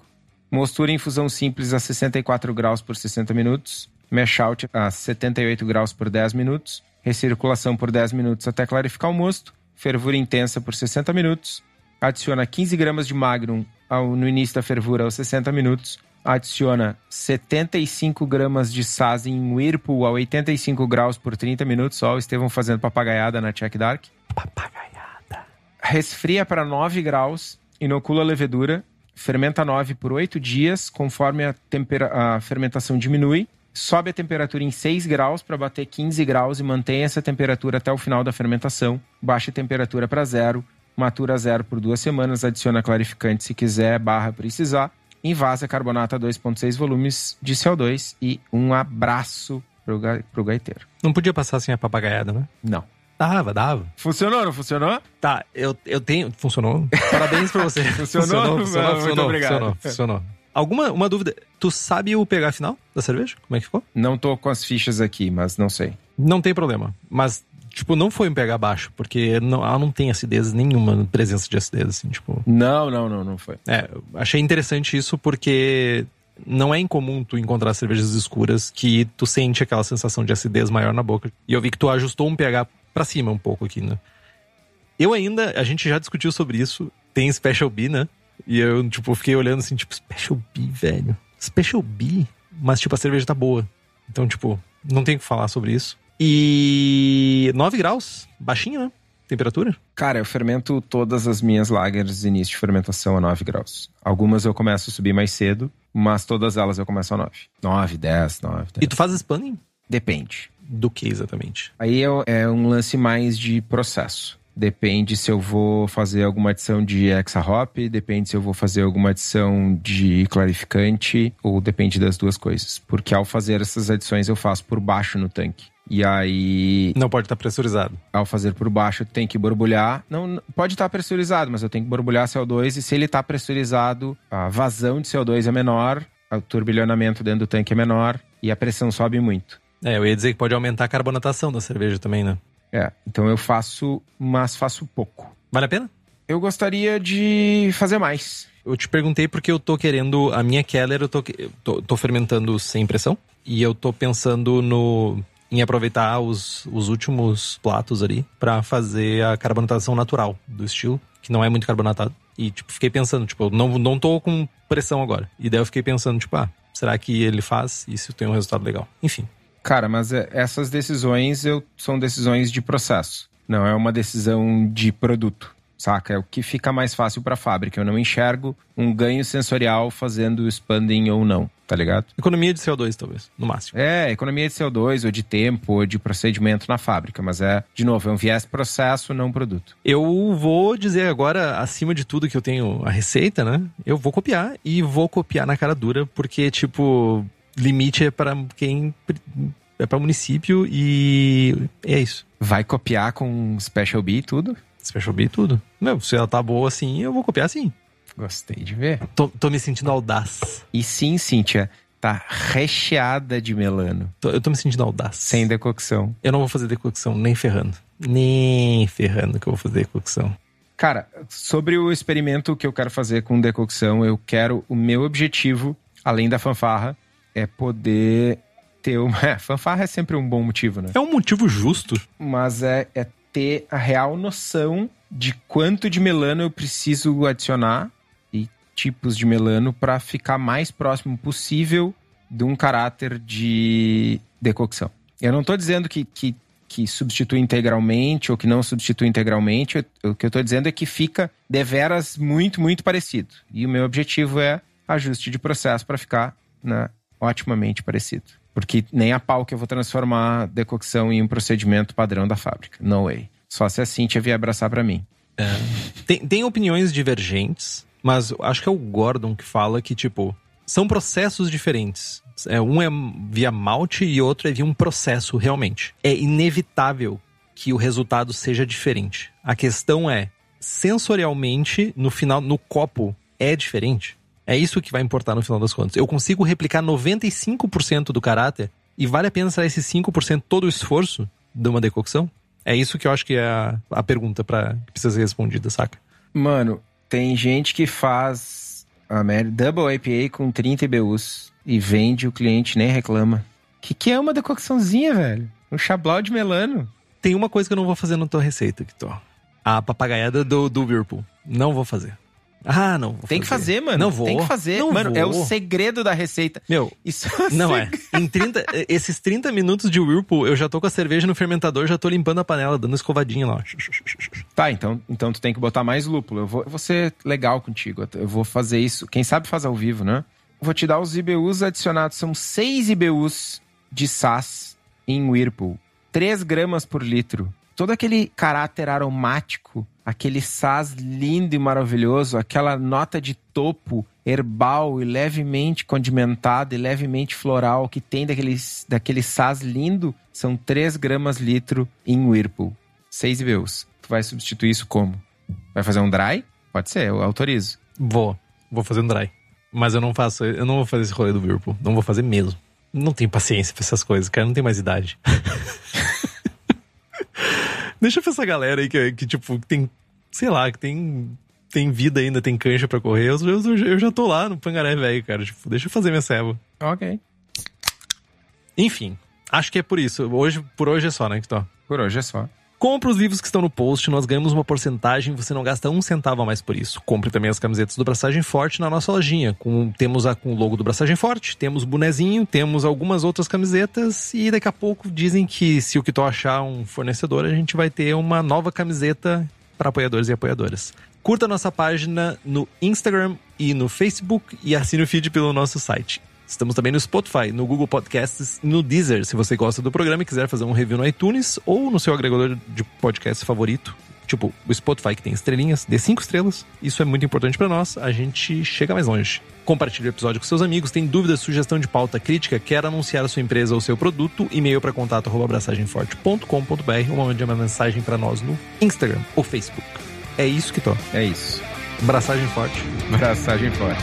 Mostura em infusão simples a 64 graus por 60 minutos. Mash out a 78 graus por 10 minutos recirculação por 10 minutos até clarificar o mosto, fervura intensa por 60 minutos, adiciona 15 gramas de Magnum ao, no início da fervura aos 60 minutos, adiciona 75 gramas de Saz em Whirlpool a 85 graus por 30 minutos, só o Estevão fazendo papagaiada na Check Dark.
Papagaiada.
Resfria para 9 graus, inocula a levedura, fermenta 9 por 8 dias, conforme a, tempera- a fermentação diminui, sobe a temperatura em 6 graus para bater 15 graus e mantém essa temperatura até o final da fermentação, baixa a temperatura para zero, matura zero por duas semanas, adiciona clarificante se quiser, barra precisar, invasa carbonato a 2,6 volumes de CO2 e um abraço pro, ga, pro gaiteiro.
Não podia passar sem a papagaiada, né?
Não.
Dava, dava.
Funcionou, não funcionou?
Tá, eu, eu tenho. Funcionou? Parabéns pra você. [LAUGHS]
Funcionou?
Funcionou,
Ah, muito
funcionou,
obrigado.
funcionou, funcionou. Alguma uma dúvida? Tu sabe o pH final da cerveja? Como é que ficou?
Não tô com as fichas aqui, mas não sei.
Não tem problema. Mas, tipo, não foi um pH baixo, porque não, ela não tem acidez nenhuma, presença de acidez, assim, tipo.
Não, não, não, não foi.
É, achei interessante isso porque não é incomum tu encontrar cervejas escuras que tu sente aquela sensação de acidez maior na boca. E eu vi que tu ajustou um pH pra cima um pouco aqui, né? Eu ainda, a gente já discutiu sobre isso, tem Special B, né? E eu, tipo, fiquei olhando assim, tipo, Special B, velho. Special B? Mas, tipo, a cerveja tá boa. Então, tipo, não tem o que falar sobre isso. E 9 graus, baixinho, né? Temperatura.
Cara, eu fermento todas as minhas lagers início de fermentação a 9 graus. Algumas eu começo a subir mais cedo, mas todas elas eu começo a 9. 9, 10, 9, 10.
E tu faz spanning?
Depende.
Do que exatamente?
Aí é, é um lance mais de processo. Depende se eu vou fazer alguma adição de hexa hop, depende se eu vou fazer alguma adição de clarificante, ou depende das duas coisas. Porque ao fazer essas adições eu faço por baixo no tanque. E aí,
Não pode estar pressurizado.
ao fazer por baixo, tem que borbulhar. Não, não- pode estar pressurizado, mas eu tenho que borbulhar CO2 e se ele está pressurizado, a vazão de CO2 é menor, o turbilhonamento dentro do tanque é menor e a pressão sobe muito.
É, eu ia dizer que pode aumentar a carbonatação da cerveja também, né?
É, então eu faço, mas faço pouco.
Vale a pena?
Eu gostaria de fazer mais.
Eu te perguntei porque eu tô querendo. A minha Keller, eu tô, tô, tô fermentando sem pressão. E eu tô pensando no. Em aproveitar os, os últimos platos ali pra fazer a carbonatação natural do estilo, que não é muito carbonatado. E, tipo, fiquei pensando, tipo, eu não, não tô com pressão agora. E daí eu fiquei pensando, tipo, ah, será que ele faz e isso tem um resultado legal? Enfim.
Cara, mas é- essas decisões eu, são decisões de processo. Não é uma decisão de produto, saca? É o que fica mais fácil para a fábrica. Eu não enxergo um ganho sensorial fazendo expanding ou não, tá ligado?
Economia de CO2, talvez, no máximo.
É, economia de CO2, ou de tempo, ou de procedimento na fábrica. Mas é, de novo, é um viés processo, não produto.
Eu vou dizer agora, acima de tudo que eu tenho a receita, né? Eu vou copiar e vou copiar na cara dura, porque, tipo, limite é para quem. É para município e é isso.
Vai copiar com Special B e tudo?
Special B e tudo. Não, se ela tá boa assim, eu vou copiar sim.
Gostei de ver.
Tô, tô me sentindo audaz.
E sim, Cíntia, tá recheada de melano,
Tô- eu tô me sentindo audaz.
sem decocção.
Eu não vou fazer decocção nem ferrando. Nem ferrando que eu vou fazer decocção.
Cara, sobre o experimento que eu quero fazer com decocção, eu quero. O meu objetivo, além da fanfarra, é poder ter uma. É, [LAUGHS] fanfarra é sempre um bom motivo, né?
É um motivo justo.
Mas é, é ter a real noção de quanto de melano eu preciso adicionar e tipos de melano para ficar mais próximo possível de um caráter de decocção. Eu não tô dizendo que, que, que substitui integralmente ou que não substitui integralmente. Eu- o que eu tô dizendo é que fica deveras muito, muito parecido. E o meu objetivo é ajuste de processo para ficar né, otimamente parecido. Porque nem a pau que eu vou transformar decocção em um procedimento padrão da fábrica. No way. Só se a Cintia vier abraçar para mim.
Tem, tem opiniões divergentes, mas acho que é o Gordon que fala que, tipo, são processos diferentes. É, um é via malte e outro é via um processo, realmente. É inevitável que o resultado seja diferente. A questão é, sensorialmente, no final, no copo, é diferente. É isso que vai importar no final das contas. Eu consigo replicar 95% do caráter e vale a pena ser esse 5% todo o esforço de uma decocção? É isso que eu acho que é a, a pergunta pra, que precisa ser respondida, saca?
Mano, tem gente que faz a Double IPA com 30 IBUs e vende, o cliente nem reclama. Que que é uma decocçãozinha, velho? Um chablau de melano.
Tem uma coisa que eu não vou fazer na tua receita, que tô. A papagaiada do, do Whirlpool. Não vou fazer. Ah, não. Vou
Tem que fazer, mano.
Não vou.
Tem que fazer.
Não
mano, é o
vou.
segredo da receita.
Meu,
Isso é
não é. Em 30, esses 30 minutos de Whirlpool, eu já tô com a cerveja no fermentador, já tô limpando a panela, dando escovadinha lá.
Tá, então, então tu tem que botar mais lúpulo. Eu vou, eu vou ser legal contigo. Eu vou fazer isso. Quem sabe faz ao vivo, né? Vou te dar os IBUs adicionados. São 6 IBUs de SAS em Whirlpool. 3 gramas por litro. Todo aquele caráter aromático, aquele SAS lindo e maravilhoso, aquela nota de topo herbal e levemente condimentada e levemente floral que tem daquele, daquele SAS lindo, são 3 gramas litro em Whirlpool. 6 IBUs. Tu vai substituir isso como? Vai fazer um dry? Pode ser, eu autorizo.
Vou. Vou fazer um dry. Mas eu não faço, eu não vou fazer esse rolê do Whirlpool. Não vou fazer mesmo. Não tenho paciência pra essas coisas, cara. Não tenho mais idade. [LAUGHS] Deixa pra essa galera aí que, que tipo, que tem, sei lá, que tem, tem vida ainda, tem cancha pra correr. Eu, eu, eu já tô lá no pangaré velho, cara. Tipo, deixa eu fazer minha ceva.
Ok.
Enfim, acho que é por isso. Hoje, por hoje é só, né, que tô.
Por hoje é só.
Compre os livros que estão no post, nós ganhamos uma porcentagem, você não gasta um centavo a mais por isso. Compre também as camisetas do Braçagem Forte na nossa lojinha. Com, temos a com o logo do Braçagem Forte, temos bonezinho, temos algumas outras camisetas e daqui a pouco dizem que se o tu achar um fornecedor, a gente vai ter uma nova camiseta para apoiadores e apoiadoras. Curta nossa página no Instagram e no Facebook e assine o feed pelo nosso site. Estamos também no Spotify, no Google Podcasts e no Deezer, se você gosta do programa e quiser fazer um review no iTunes ou no seu agregador de podcast favorito. Tipo, o Spotify que tem estrelinhas, dê cinco estrelas. Isso é muito importante para nós, a gente chega mais longe. Compartilhe o episódio com seus amigos, tem dúvida, sugestão de pauta, crítica, quer anunciar a sua empresa ou seu produto, e-mail para contato arroba abraçagemforte.com.br ou mande uma mensagem para nós no Instagram ou Facebook. É isso que tô.
É isso.
Abraçagem forte.
Braçagem forte.